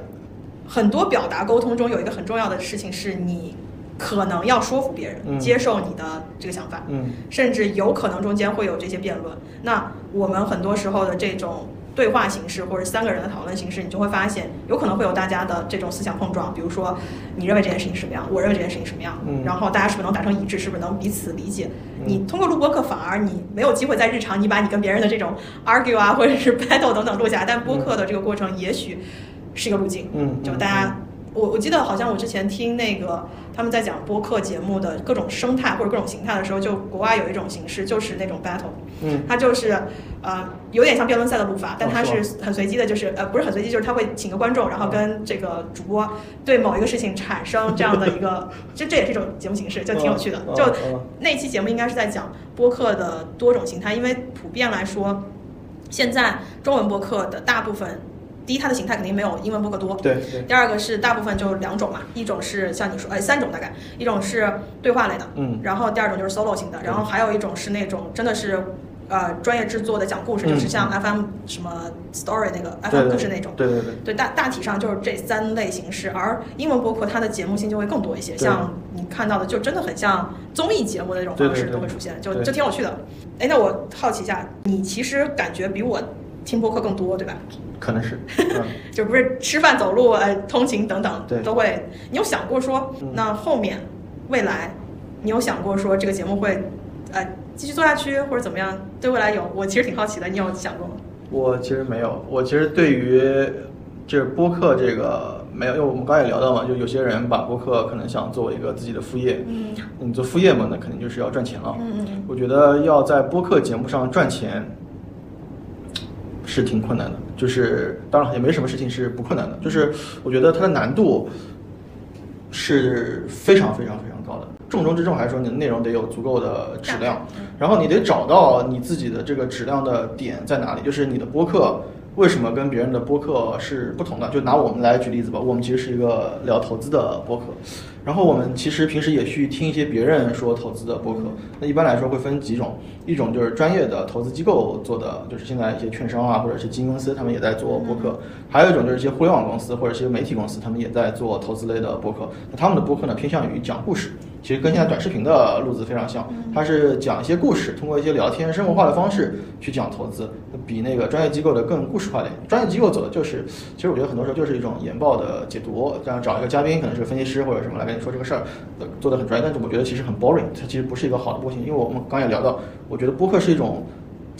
很多表达沟通中有一个很重要的事情是你。可能要说服别人接受你的这个想法，嗯，甚至有可能中间会有这些辩论。那我们很多时候的这种对话形式或者三个人的讨论形式，你就会发现有可能会有大家的这种思想碰撞。比如说，你认为这件事情什么样，我认为这件事情什么样，嗯，然后大家是不是能达成一致，是不是能彼此理解？你通过录播课，反而你没有机会在日常你把你跟别人的这种 argue 啊，或者是 battle 等等录下来。但播客的这个过程也许是一个路径，嗯，就大家。我我记得好像我之前听那个他们在讲播客节目的各种生态或者各种形态的时候，就国外有一种形式就是那种 battle，嗯，它就是呃有点像辩论赛的录法，但它是很随机的，就是呃不是很随机，就是他会请个观众，然后跟这个主播对某一个事情产生这样的一个，这这也是一种节目形式，就挺有趣的。就那期节目应该是在讲播客的多种形态，因为普遍来说，现在中文播客的大部分。第一，它的形态肯定没有英文播客多。对。第二个是大部分就两种嘛，一种是像你说，哎，三种大概，一种是对话类的，嗯，然后第二种就是 solo 型的，然后还有一种是那种真的是，呃，专业制作的讲故事，就是像 FM 什么 story 那个 FM 故事那种。对对对。对大大体上就是这三类形式，而英文播客它的节目性就会更多一些，像你看到的就真的很像综艺节目的那种方式都会出现，就就挺有趣的。哎，那我好奇一下，你其实感觉比我。听播客更多，对吧？可能是，就不是吃饭、走路、呃，通勤等等，对，都会。你有想过说，那后面未来，你有想过说这个节目会呃继续做下去，或者怎么样？对未来有，我其实挺好奇的，你有想过吗？我其实没有，我其实对于就是播客这个没有，因为我们刚才也聊到嘛，就有些人把播客可能想作为一个自己的副业，嗯，你做副业嘛，那肯定就是要赚钱了，嗯嗯，我觉得要在播客节目上赚钱。是挺困难的，就是当然也没什么事情是不困难的，就是我觉得它的难度是非常非常非常高的。重中之重还是说你的内容得有足够的质量，然后你得找到你自己的这个质量的点在哪里，就是你的播客。为什么跟别人的播客是不同的？就拿我们来举例子吧，我们其实是一个聊投资的播客，然后我们其实平时也去听一些别人说投资的播客。那一般来说会分几种，一种就是专业的投资机构做的，就是现在一些券商啊，或者是基金公司，他们也在做播客；还有一种就是一些互联网公司或者一些媒体公司，他们也在做投资类的播客。那他们的播客呢，偏向于讲故事。其实跟现在短视频的路子非常像，它是讲一些故事，通过一些聊天生活化的方式去讲投资，比那个专业机构的更故事化点。专业机构走的就是，其实我觉得很多时候就是一种研报的解读，这样找一个嘉宾，可能是分析师或者什么来跟你说这个事儿，做的很专业。但是我觉得其实很 boring，它其实不是一个好的播型，因为我们刚也聊到，我觉得播客是一种。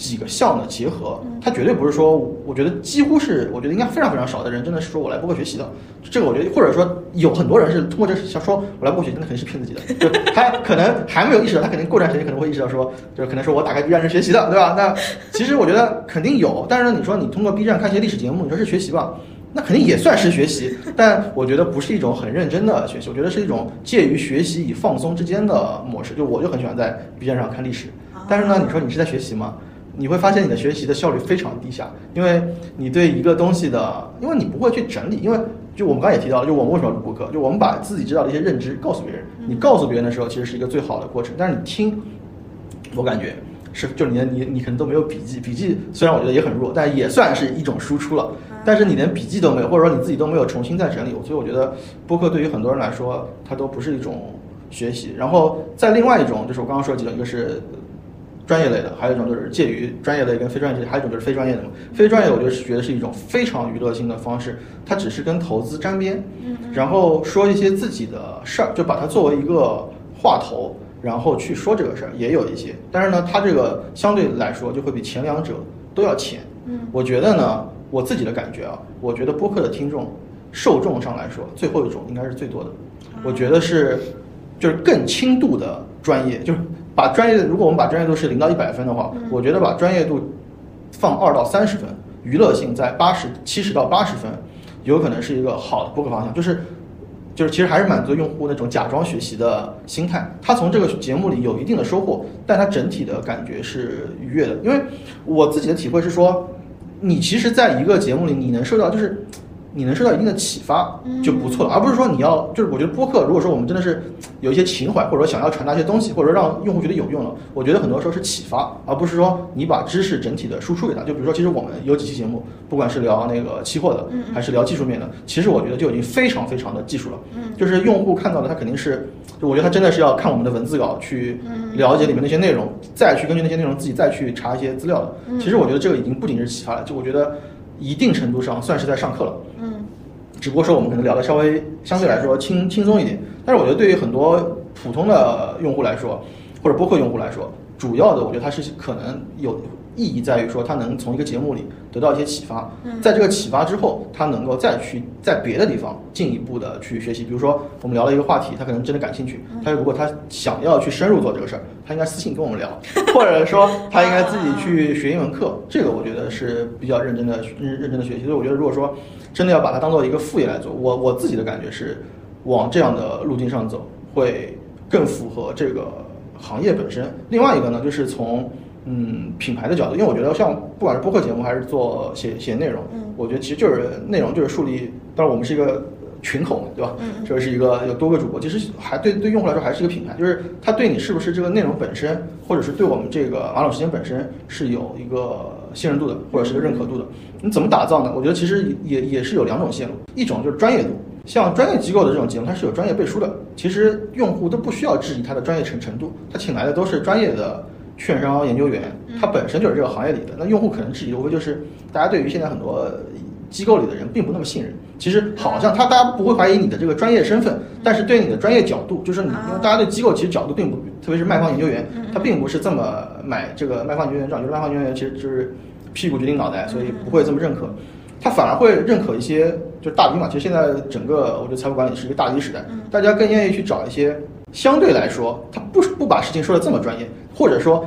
几个项的结合，它绝对不是说，我觉得几乎是，我觉得应该非常非常少的人真的是说我来播客学习的，这个我觉得，或者说有很多人是通过这想说我来播客学习，那肯定是骗自己的，就他可能还没有意识到，他肯定过段时间可能会意识到说，就是可能说我打开 B 站是学习的，对吧？那其实我觉得肯定有，但是呢，你说你通过 B 站看一些历史节目，你说是学习吧？那肯定也算是学习，但我觉得不是一种很认真的学习，我觉得是一种介于学习与放松之间的模式。就我就很喜欢在 B 站上看历史，但是呢，你说你是在学习吗？你会发现你的学习的效率非常低下，因为你对一个东西的，因为你不会去整理，因为就我们刚才也提到，就我们为什么录播客，就我们把自己知道的一些认知告诉别人，你告诉别人的时候，其实是一个最好的过程。但是你听，我感觉是，就你你你可能都没有笔记，笔记虽然我觉得也很弱，但也算是一种输出了。但是你连笔记都没有，或者说你自己都没有重新再整理，所以我觉得播客对于很多人来说，它都不是一种学习。然后在另外一种，就是我刚刚说几种，一个是。专业类的，还有一种就是介于专业类跟非专业类，还有一种就是非专业的嘛。非专业，我觉得是觉得是一种非常娱乐性的方式，它只是跟投资沾边，然后说一些自己的事儿，就把它作为一个话头，然后去说这个事儿，也有一些。但是呢，它这个相对来说就会比前两者都要浅。嗯，我觉得呢，我自己的感觉啊，我觉得播客的听众受众上来说，最后一种应该是最多的。我觉得是，就是更轻度的专业，就是。把专业，如果我们把专业度是零到一百分的话，我觉得把专业度放二到三十分，娱乐性在八十七十到八十分，有可能是一个好的播客方向。就是，就是其实还是满足用户那种假装学习的心态。他从这个节目里有一定的收获，但他整体的感觉是愉悦的。因为我自己的体会是说，你其实在一个节目里，你能受到就是。你能受到一定的启发就不错了，而不是说你要就是我觉得播客，如果说我们真的是有一些情怀，或者说想要传达一些东西，或者说让用户觉得有用了，我觉得很多时候是启发，而不是说你把知识整体的输出给他。就比如说，其实我们有几期节目，不管是聊那个期货的，还是聊技术面的，其实我觉得就已经非常非常的技术了。就是用户看到的，他肯定是，就我觉得他真的是要看我们的文字稿去了解里面那些内容，再去根据那些内容自己再去查一些资料的。其实我觉得这个已经不仅是启发了，就我觉得。一定程度上算是在上课了，嗯，只不过说我们可能聊的稍微相对来说轻轻松一点，但是我觉得对于很多普通的用户来说，或者播客用户来说，主要的我觉得它是可能有。意义在于说，他能从一个节目里得到一些启发，在这个启发之后，他能够再去在别的地方进一步的去学习。比如说，我们聊了一个话题，他可能真的感兴趣，他如果他想要去深入做这个事儿，他应该私信跟我们聊，或者说他应该自己去 学一门课。这个我觉得是比较认真的认认真的学习。所以我觉得，如果说真的要把它当做一个副业来做，我我自己的感觉是往这样的路径上走，会更符合这个行业本身。另外一个呢，就是从。嗯，品牌的角度，因为我觉得像不管是播客节目还是做写写内容，嗯，我觉得其实就是内容就是树立，当然我们是一个群口嘛，对吧？嗯，这是一个有多个主播，其实还对对用户来说还是一个品牌，就是他对你是不是这个内容本身，或者是对我们这个马桶时间本身是有一个信任度的，或者是一个认可度的。你怎么打造呢？我觉得其实也也是有两种线路，一种就是专业度，像专业机构的这种节目，它是有专业背书的，其实用户都不需要质疑它的专业程程度，他请来的都是专业的。券商研究员，他本身就是这个行业里的，那用户可能质疑的无非就是大家对于现在很多机构里的人并不那么信任。其实好像他大家不会怀疑你的这个专业身份，但是对你的专业角度，就是你因为大家对机构其实角度并不，特别是卖方研究员，他并不是这么买这个卖方研究员账，就是卖方研究员其实就是屁股决定脑袋，所以不会这么认可，他反而会认可一些就是大 V 嘛。其实现在整个我觉得财富管理是一个大 V 时代，大家更愿意去找一些相对来说他不不把事情说的这么专业，或者说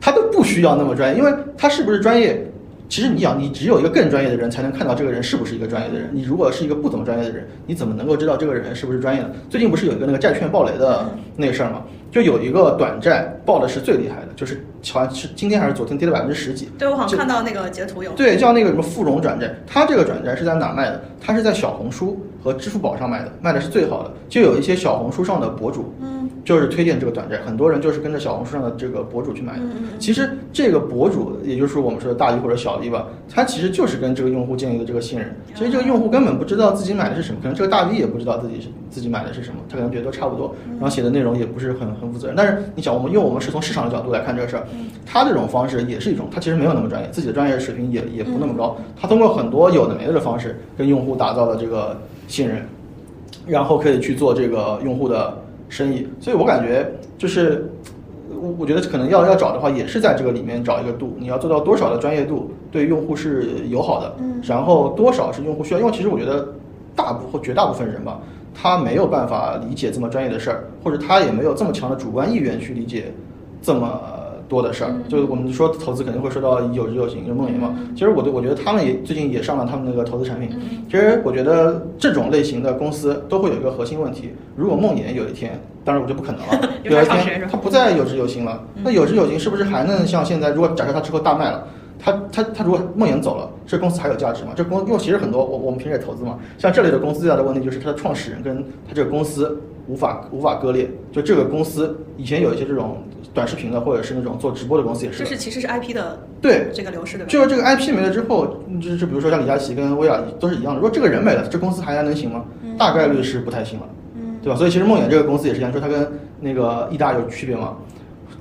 他都不需要那么专业，因为他是不是专业？其实你想，你只有一个更专业的人才能看到这个人是不是一个专业的人。你如果是一个不怎么专业的人，你怎么能够知道这个人是不是专业的？最近不是有一个那个债券暴雷的那个事儿吗？就有一个短债爆的是最厉害的，就是好像是今天还是昨天跌了百分之十几。对，我好像看到那个截图有。对，叫那个什么富荣转债，他这个转债是在哪卖的？他是在小红书和支付宝上卖的，卖的是最好的。就有一些小红书上的博主，嗯。就是推荐这个短债，很多人就是跟着小红书上的这个博主去买的。其实这个博主，也就是我们说的大 V 或者小 V 吧，他其实就是跟这个用户建立的这个信任。其实这个用户根本不知道自己买的是什么，可能这个大 V 也不知道自己是自己买的是什么，他可能觉得都差不多，然后写的内容也不是很很负责任。但是你想，我们用我们是从市场的角度来看这个事儿，他这种方式也是一种，他其实没有那么专业，自己的专业水平也也不那么高。他通过很多有的没的的方式跟用户打造了这个信任，然后可以去做这个用户的。生意，所以我感觉就是，我我觉得可能要要找的话，也是在这个里面找一个度，你要做到多少的专业度对用户是友好的，嗯，然后多少是用户需要，因为其实我觉得大部或绝大部分人吧，他没有办法理解这么专业的事儿，或者他也没有这么强的主观意愿去理解这么。多的事儿，就是我们说投资肯定会说到有知有行，就梦岩嘛。其实我对我觉得他们也最近也上了他们那个投资产品。其实我觉得这种类型的公司都会有一个核心问题：如果梦魇有一天，当然我就不可能了，有一天他不再有知有行了，那有知有行是不是还能像现在？如果假设他之后大卖了，他他他如果梦魇走了，这公司还有价值吗？这公因为其实很多我我们平时也投资嘛，像这类的公司最大的问题就是它的创始人跟他这个公司无法无法割裂。就这个公司以前有一些这种。短视频的或者是那种做直播的公司也是，就是其实是 IP 的对这个流失的，就是这个 IP 没了之后，就是比如说像李佳琦跟薇娅都是一样的。如果这个人没了，这公司还能行吗？大概率是不太行了，嗯，对吧？所以其实梦魇这个公司也是一样，说它跟那个易大有区别吗？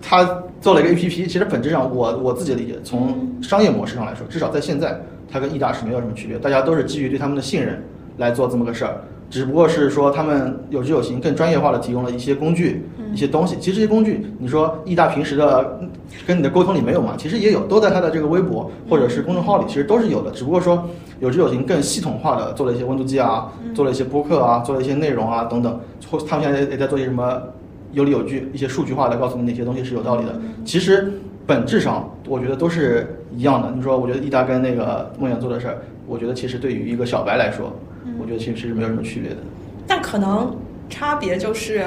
它做了一个 APP，其实本质上我我自己的理解，从商业模式上来说，至少在现在，它跟易大是没有什么区别。大家都是基于对他们的信任来做这么个事儿。只不过是说他们有知有行，更专业化的提供了一些工具、一些东西。其实这些工具，你说易大平时的跟你的沟通里没有吗？其实也有，都在他的这个微博或者是公众号里，其实都是有的。只不过说有知有行更系统化的做了一些温度计啊，做了一些播客啊，做了一些内容啊等等。或他们现在也在做一些什么有理有据、一些数据化的告诉你哪些东西是有道理的。其实本质上我觉得都是一样的。你说，我觉得易大跟那个梦魇做的事儿，我觉得其实对于一个小白来说。我觉得其实是没有什么区别的，但可能差别就是，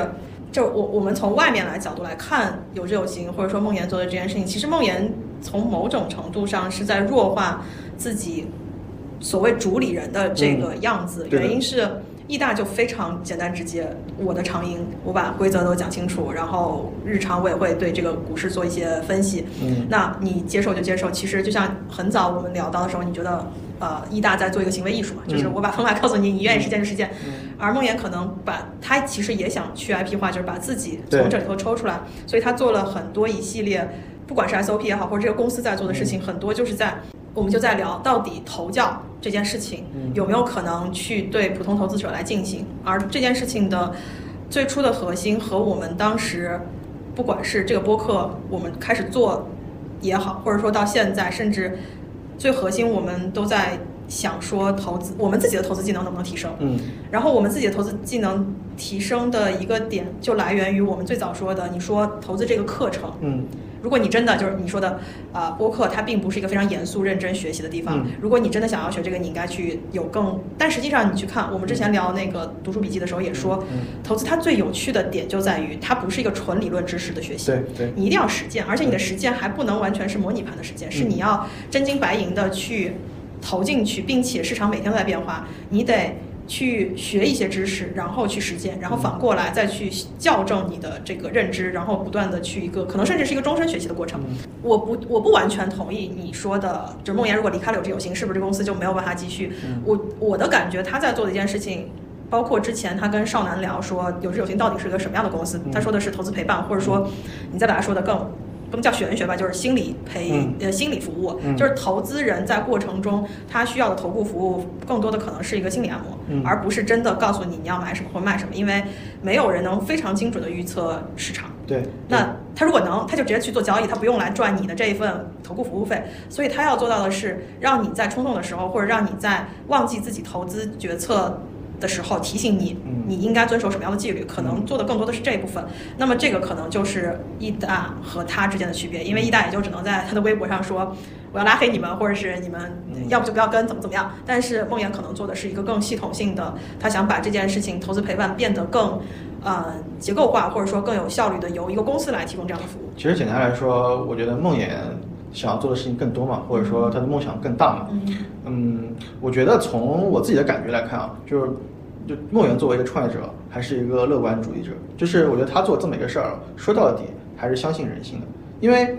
就我我们从外面来角度来看有志有行，或者说梦妍做的这件事情，其实梦妍从某种程度上是在弱化自己所谓主理人的这个样子。原因是易大就非常简单直接，我的长音我把规则都讲清楚，然后日常我也会对这个股市做一些分析。嗯，那你接受就接受。其实就像很早我们聊到的时候，你觉得？呃，易大在做一个行为艺术嘛，就是我把方法告诉你，你愿意实践就实践。而梦魇可能把他其实也想去 IP 化，就是把自己从这里头抽出来，所以他做了很多一系列，不管是 SOP 也好，或者这个公司在做的事情，很多就是在我们就在聊到底投教这件事情有没有可能去对普通投资者来进行。而这件事情的最初的核心和我们当时不管是这个播客我们开始做也好，或者说到现在甚至。最核心，我们都在想说投资，我们自己的投资技能能不能提升？嗯，然后我们自己的投资技能提升的一个点，就来源于我们最早说的，你说投资这个课程，嗯。如果你真的就是你说的，啊，播客它并不是一个非常严肃、认真学习的地方。如果你真的想要学这个，你应该去有更……但实际上，你去看我们之前聊那个读书笔记的时候也说，投资它最有趣的点就在于它不是一个纯理论知识的学习。对对，你一定要实践，而且你的实践还不能完全是模拟盘的实践，是你要真金白银的去投进去，并且市场每天都在变化，你得。去学一些知识，然后去实践，然后反过来再去校正你的这个认知，然后不断的去一个可能甚至是一个终身学习的过程。我不我不完全同意你说的，就是梦妍如果离开了有志有行，是不是这公司就没有办法继续？我我的感觉他在做的一件事情，包括之前他跟少南聊说有志有行到底是一个什么样的公司，他说的是投资陪伴，或者说你再把它说的更不能叫玄学吧，就是心理陪呃心理服务，就是投资人在过程中他需要的投顾服务，更多的可能是一个心理按摩，而不是真的告诉你你要买什么或卖什么，因为没有人能非常精准的预测市场。对，那他如果能，他就直接去做交易，他不用来赚你的这一份投顾服务费。所以他要做到的是，让你在冲动的时候，或者让你在忘记自己投资决策。的时候提醒你，你应该遵守什么样的纪律，可能做的更多的是这一部分。那么这个可能就是易大和他之间的区别，因为易大也就只能在他的微博上说我要拉黑你们，或者是你们要不就不要跟，怎么怎么样。但是梦岩可能做的是一个更系统性的，他想把这件事情投资陪伴变得更呃结构化，或者说更有效率的由一个公司来提供这样的服务。其实简单来说，我觉得梦岩想要做的事情更多嘛，或者说他的梦想更大嘛。嗯，我觉得从我自己的感觉来看啊，就是。就梦圆作为一个创业者，还是一个乐观主义者。就是我觉得他做这么一个事儿，说到底还是相信人性的。因为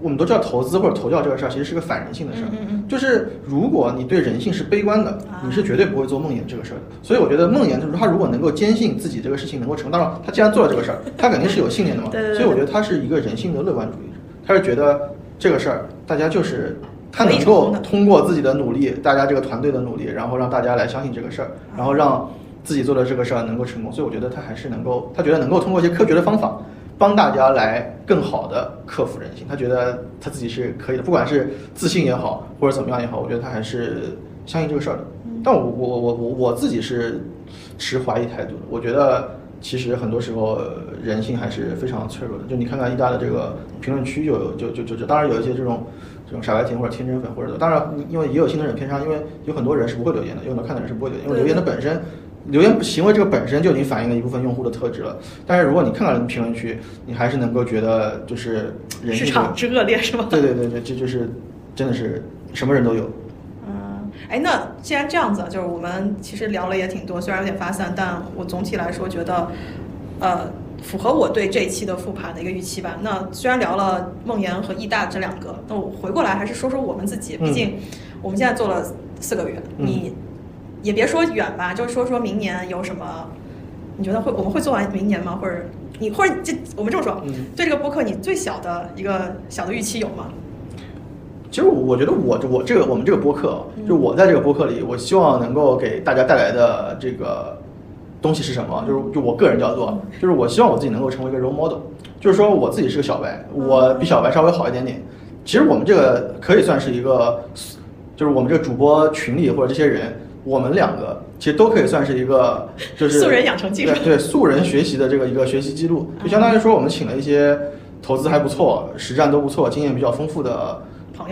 我们都知道投资或者投教这个事儿，其实是个反人性的事儿。就是如果你对人性是悲观的，你是绝对不会做梦魇这个事儿的。所以我觉得梦魇就是他如果能够坚信自己这个事情能够成，当然他既然做了这个事儿，他肯定是有信念的嘛。所以我觉得他是一个人性的乐观主义者。他是觉得这个事儿大家就是他能够通过自己的努力，大家这个团队的努力，然后让大家来相信这个事儿，然后让。自己做的这个事儿能够成功，所以我觉得他还是能够，他觉得能够通过一些科学的方法，帮大家来更好的克服人性。他觉得他自己是可以的，不管是自信也好，或者怎么样也好，我觉得他还是相信这个事儿的。但我我我我我自己是持怀疑态度的。我觉得其实很多时候人性还是非常脆弱的。就你看看一大的这个评论区，就就就就就，当然有一些这种这种傻白甜或者天真粉，或者当然因为也有心的人偏差，因为有很多人是不会留言的，有很多看的人是不会留言，因为留言的本身。留言行为这个本身就已经反映了一部分用户的特质了，但是如果你看到评论区，你还是能够觉得就是市场之恶劣是吗？对对对对，这就是真的是什么人都有。嗯，哎，那既然这样子，就是我们其实聊了也挺多，虽然有点发散，但我总体来说觉得，呃，符合我对这一期的复盘的一个预期吧。那虽然聊了梦岩和易大这两个，那我回过来还是说说我们自己，毕竟我们现在做了四个月，你。也别说远吧，就说说明年有什么？你觉得会我们会做完明年吗？或者你或者这我们这么说，对这个播客你最小的一个小的预期有吗？其实我觉得我我这个我们这个播客，就我在这个播客里，我希望能够给大家带来的这个东西是什么？就是就我个人叫做，就是我希望我自己能够成为一个 role model，就是说我自己是个小白，我比小白稍微好一点点。其实我们这个可以算是一个，就是我们这个主播群里或者这些人。我们两个其实都可以算是一个，就是素人养成记录，对素人学习的这个一个学习记录，就相当于说我们请了一些投资还不错、实战都不错、经验比较丰富的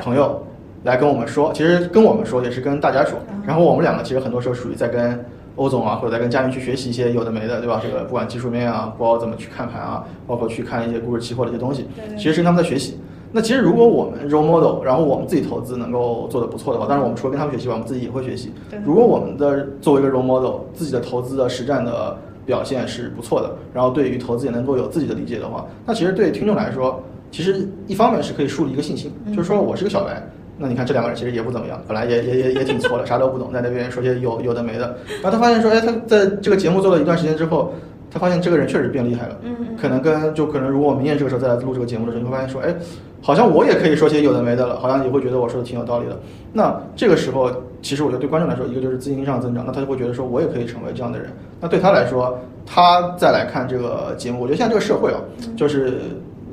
朋友来跟我们说，其实跟我们说也是跟大家说。然后我们两个其实很多时候属于在跟欧总啊，或者在跟嘉宾去学习一些有的没的，对吧？这个不管技术面啊，包括怎么去看盘啊，包括去看一些股指期货的一些东西，其实是他们在学习。那其实，如果我们 role model，然后我们自己投资能够做得不错的话，当然我们除了跟他们学习外，我们自己也会学习。如果我们的作为一个 role model，自己的投资的实战的表现是不错的，然后对于投资也能够有自己的理解的话，那其实对听众来说，其实一方面是可以树立一个信心，就是说我是个小白，那你看这两个人其实也不怎么样，本来也也也也挺挫的，啥都不懂，在那边说些有有的没的，然后他发现说，哎，他在这个节目做了一段时间之后。他发现这个人确实变厉害了，嗯，可能跟就可能如果我明年这个时候再来录这个节目的时候，你会发现说，哎，好像我也可以说些有的没的了，好像你会觉得我说的挺有道理的。那这个时候，其实我觉得对观众来说，一个就是资金上增长，那他就会觉得说我也可以成为这样的人。那对他来说，他再来看这个节目，我觉得现在这个社会啊，就是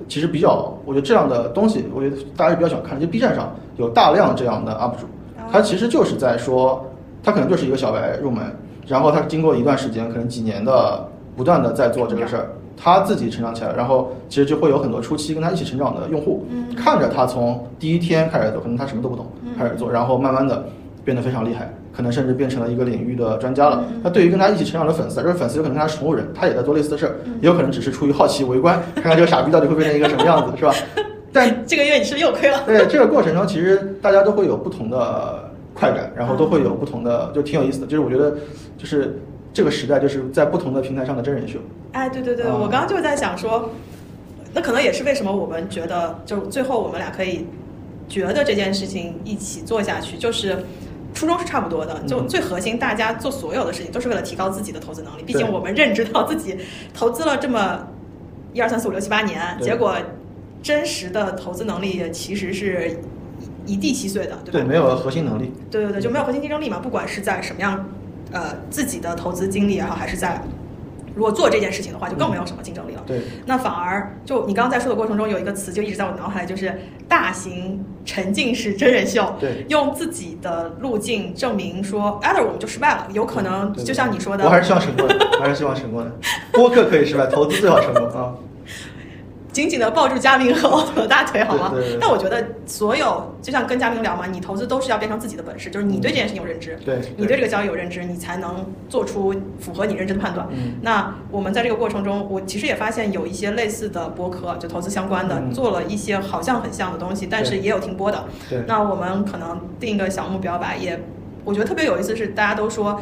其实比较，我觉得这样的东西，我觉得大家比较喜欢看。就 B 站上有大量这样的 UP 主，他其实就是在说，他可能就是一个小白入门，然后他经过一段时间，可能几年的。不断的在做这个事儿，他自己成长起来，然后其实就会有很多初期跟他一起成长的用户，看着他从第一天开始做，可能他什么都不懂开始做，然后慢慢的变得非常厉害，可能甚至变成了一个领域的专家了。那对于跟他一起成长的粉丝，这个粉丝有可能他是同路人，他也在做类似的事儿，也有可能只是出于好奇围观，看看这个傻逼到底会变成一个什么样子，是吧？但这个月你是不是又亏了？对，这个过程中其实大家都会有不同的快感，然后都会有不同的，就挺有意思的。就是我觉得，就是。这个时代就是在不同的平台上的真人秀。哎，对对对，我刚刚就在想说，那可能也是为什么我们觉得，就最后我们俩可以觉得这件事情一起做下去，就是初衷是差不多的。就最核心，大家做所有的事情都是为了提高自己的投资能力。毕竟我们认知到自己投资了这么一二三四五六七八年，结果真实的投资能力其实是一地稀碎的，对吧？对，没有核心能力。对对对，就没有核心竞争力嘛。不管是在什么样，呃，自己的投资经历也好，还是在如果做这件事情的话，就更没有什么竞争力了。对，那反而就你刚刚在说的过程中，有一个词就一直在我脑海里，就是大型沉浸式真人秀。对，用自己的路径证明说，either 我们就失败了，有可能就像你说的，我还是希望成功的，还是希望成功的。播客可以失败，投资最好成功啊。紧紧的抱住嘉明和奥特大腿，好吗？对对对但我觉得所有就像跟嘉明聊嘛，你投资都是要变成自己的本事，就是你对这件事情有认知，对你对这个交易有认知，你才能做出符合你认知的判断。嗯那我们在这个过程中，我其实也发现有一些类似的博客，就投资相关的，嗯做了一些好像很像的东西，但是也有停播的。对，那我们可能定一个小目标吧，也我觉得特别有意思是，大家都说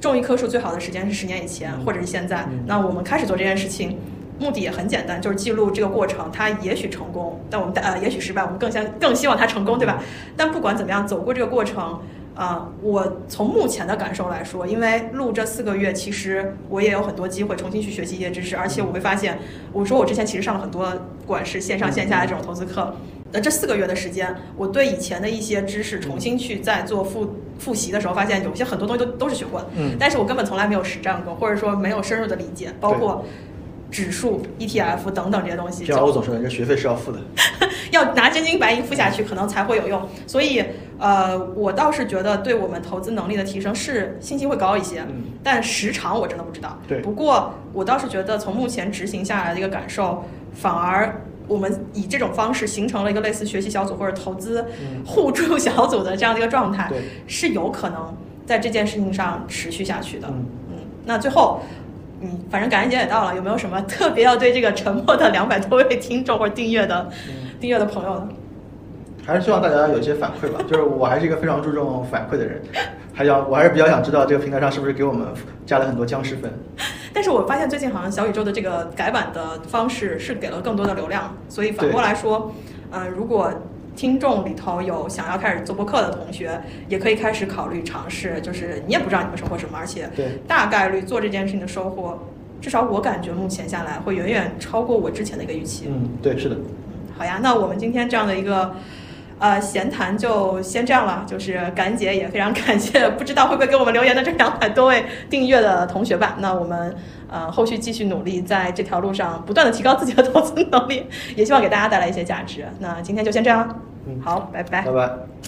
种一棵树最好的时间是十年以前，或者是现在。嗯那我们开始做这件事情，目的也很简单，就是记录这个过程，它也许成功，但我们呃也许失败，我们更相更希望它成功，对吧？但不管怎么样，走过这个过程。啊、我从目前的感受来说，因为录这四个月，其实我也有很多机会重新去学习一些知识，而且我会发现，我说我之前其实上了很多，不管是线上线下的这种投资课，那这四个月的时间，我对以前的一些知识重新去再做复复习的时候，发现有些很多东西都都是学过的，嗯但是我根本从来没有实战过，或者说没有深入的理解，包括指数、ETF 等等这些东西，就像欧总说的，这学费是要付的。要拿真金白银付下去，可能才会有用。所以，呃，我倒是觉得对我们投资能力的提升是信心会高一些，嗯但时长我真的不知道。对不过我倒是觉得从目前执行下来的一个感受，反而我们以这种方式形成了一个类似学习小组或者投资嗯互助小组的这样的一个状态，对，是有可能在这件事情上持续下去的。嗯，嗯，那最后，嗯，反正感恩节也到了，有没有什么特别要对这个沉默的两百多位听众或者订阅的、嗯订阅的朋友呢？还是希望大家有一些反馈吧。就是我还是一个非常注重反馈的人，还要我还是比较想知道这个平台上是不是给我们加了很多僵尸粉。但是我发现最近好像小宇宙的这个改版的方式是给了更多的流量，所以反过来说，呃，如果听众里头有想要开始做播客的同学，也可以开始考虑尝试。就是你也不知道你们收获什么，而且，大概率做这件事情的收获，至少我感觉目前下来会远远超过我之前的一个预期。嗯，对，是的，好呀，那我们今天这样的一个呃闲谈就先这样了。就是感恩节也非常 感谢，不知道会不会给我们留言的这两百多位订阅的同学吧。那我们呃后续继续努力，在这条路上不断的提高自己的投资能力，也希望给大家带来一些价值。那今天就先这样，嗯，好，拜拜拜。拜。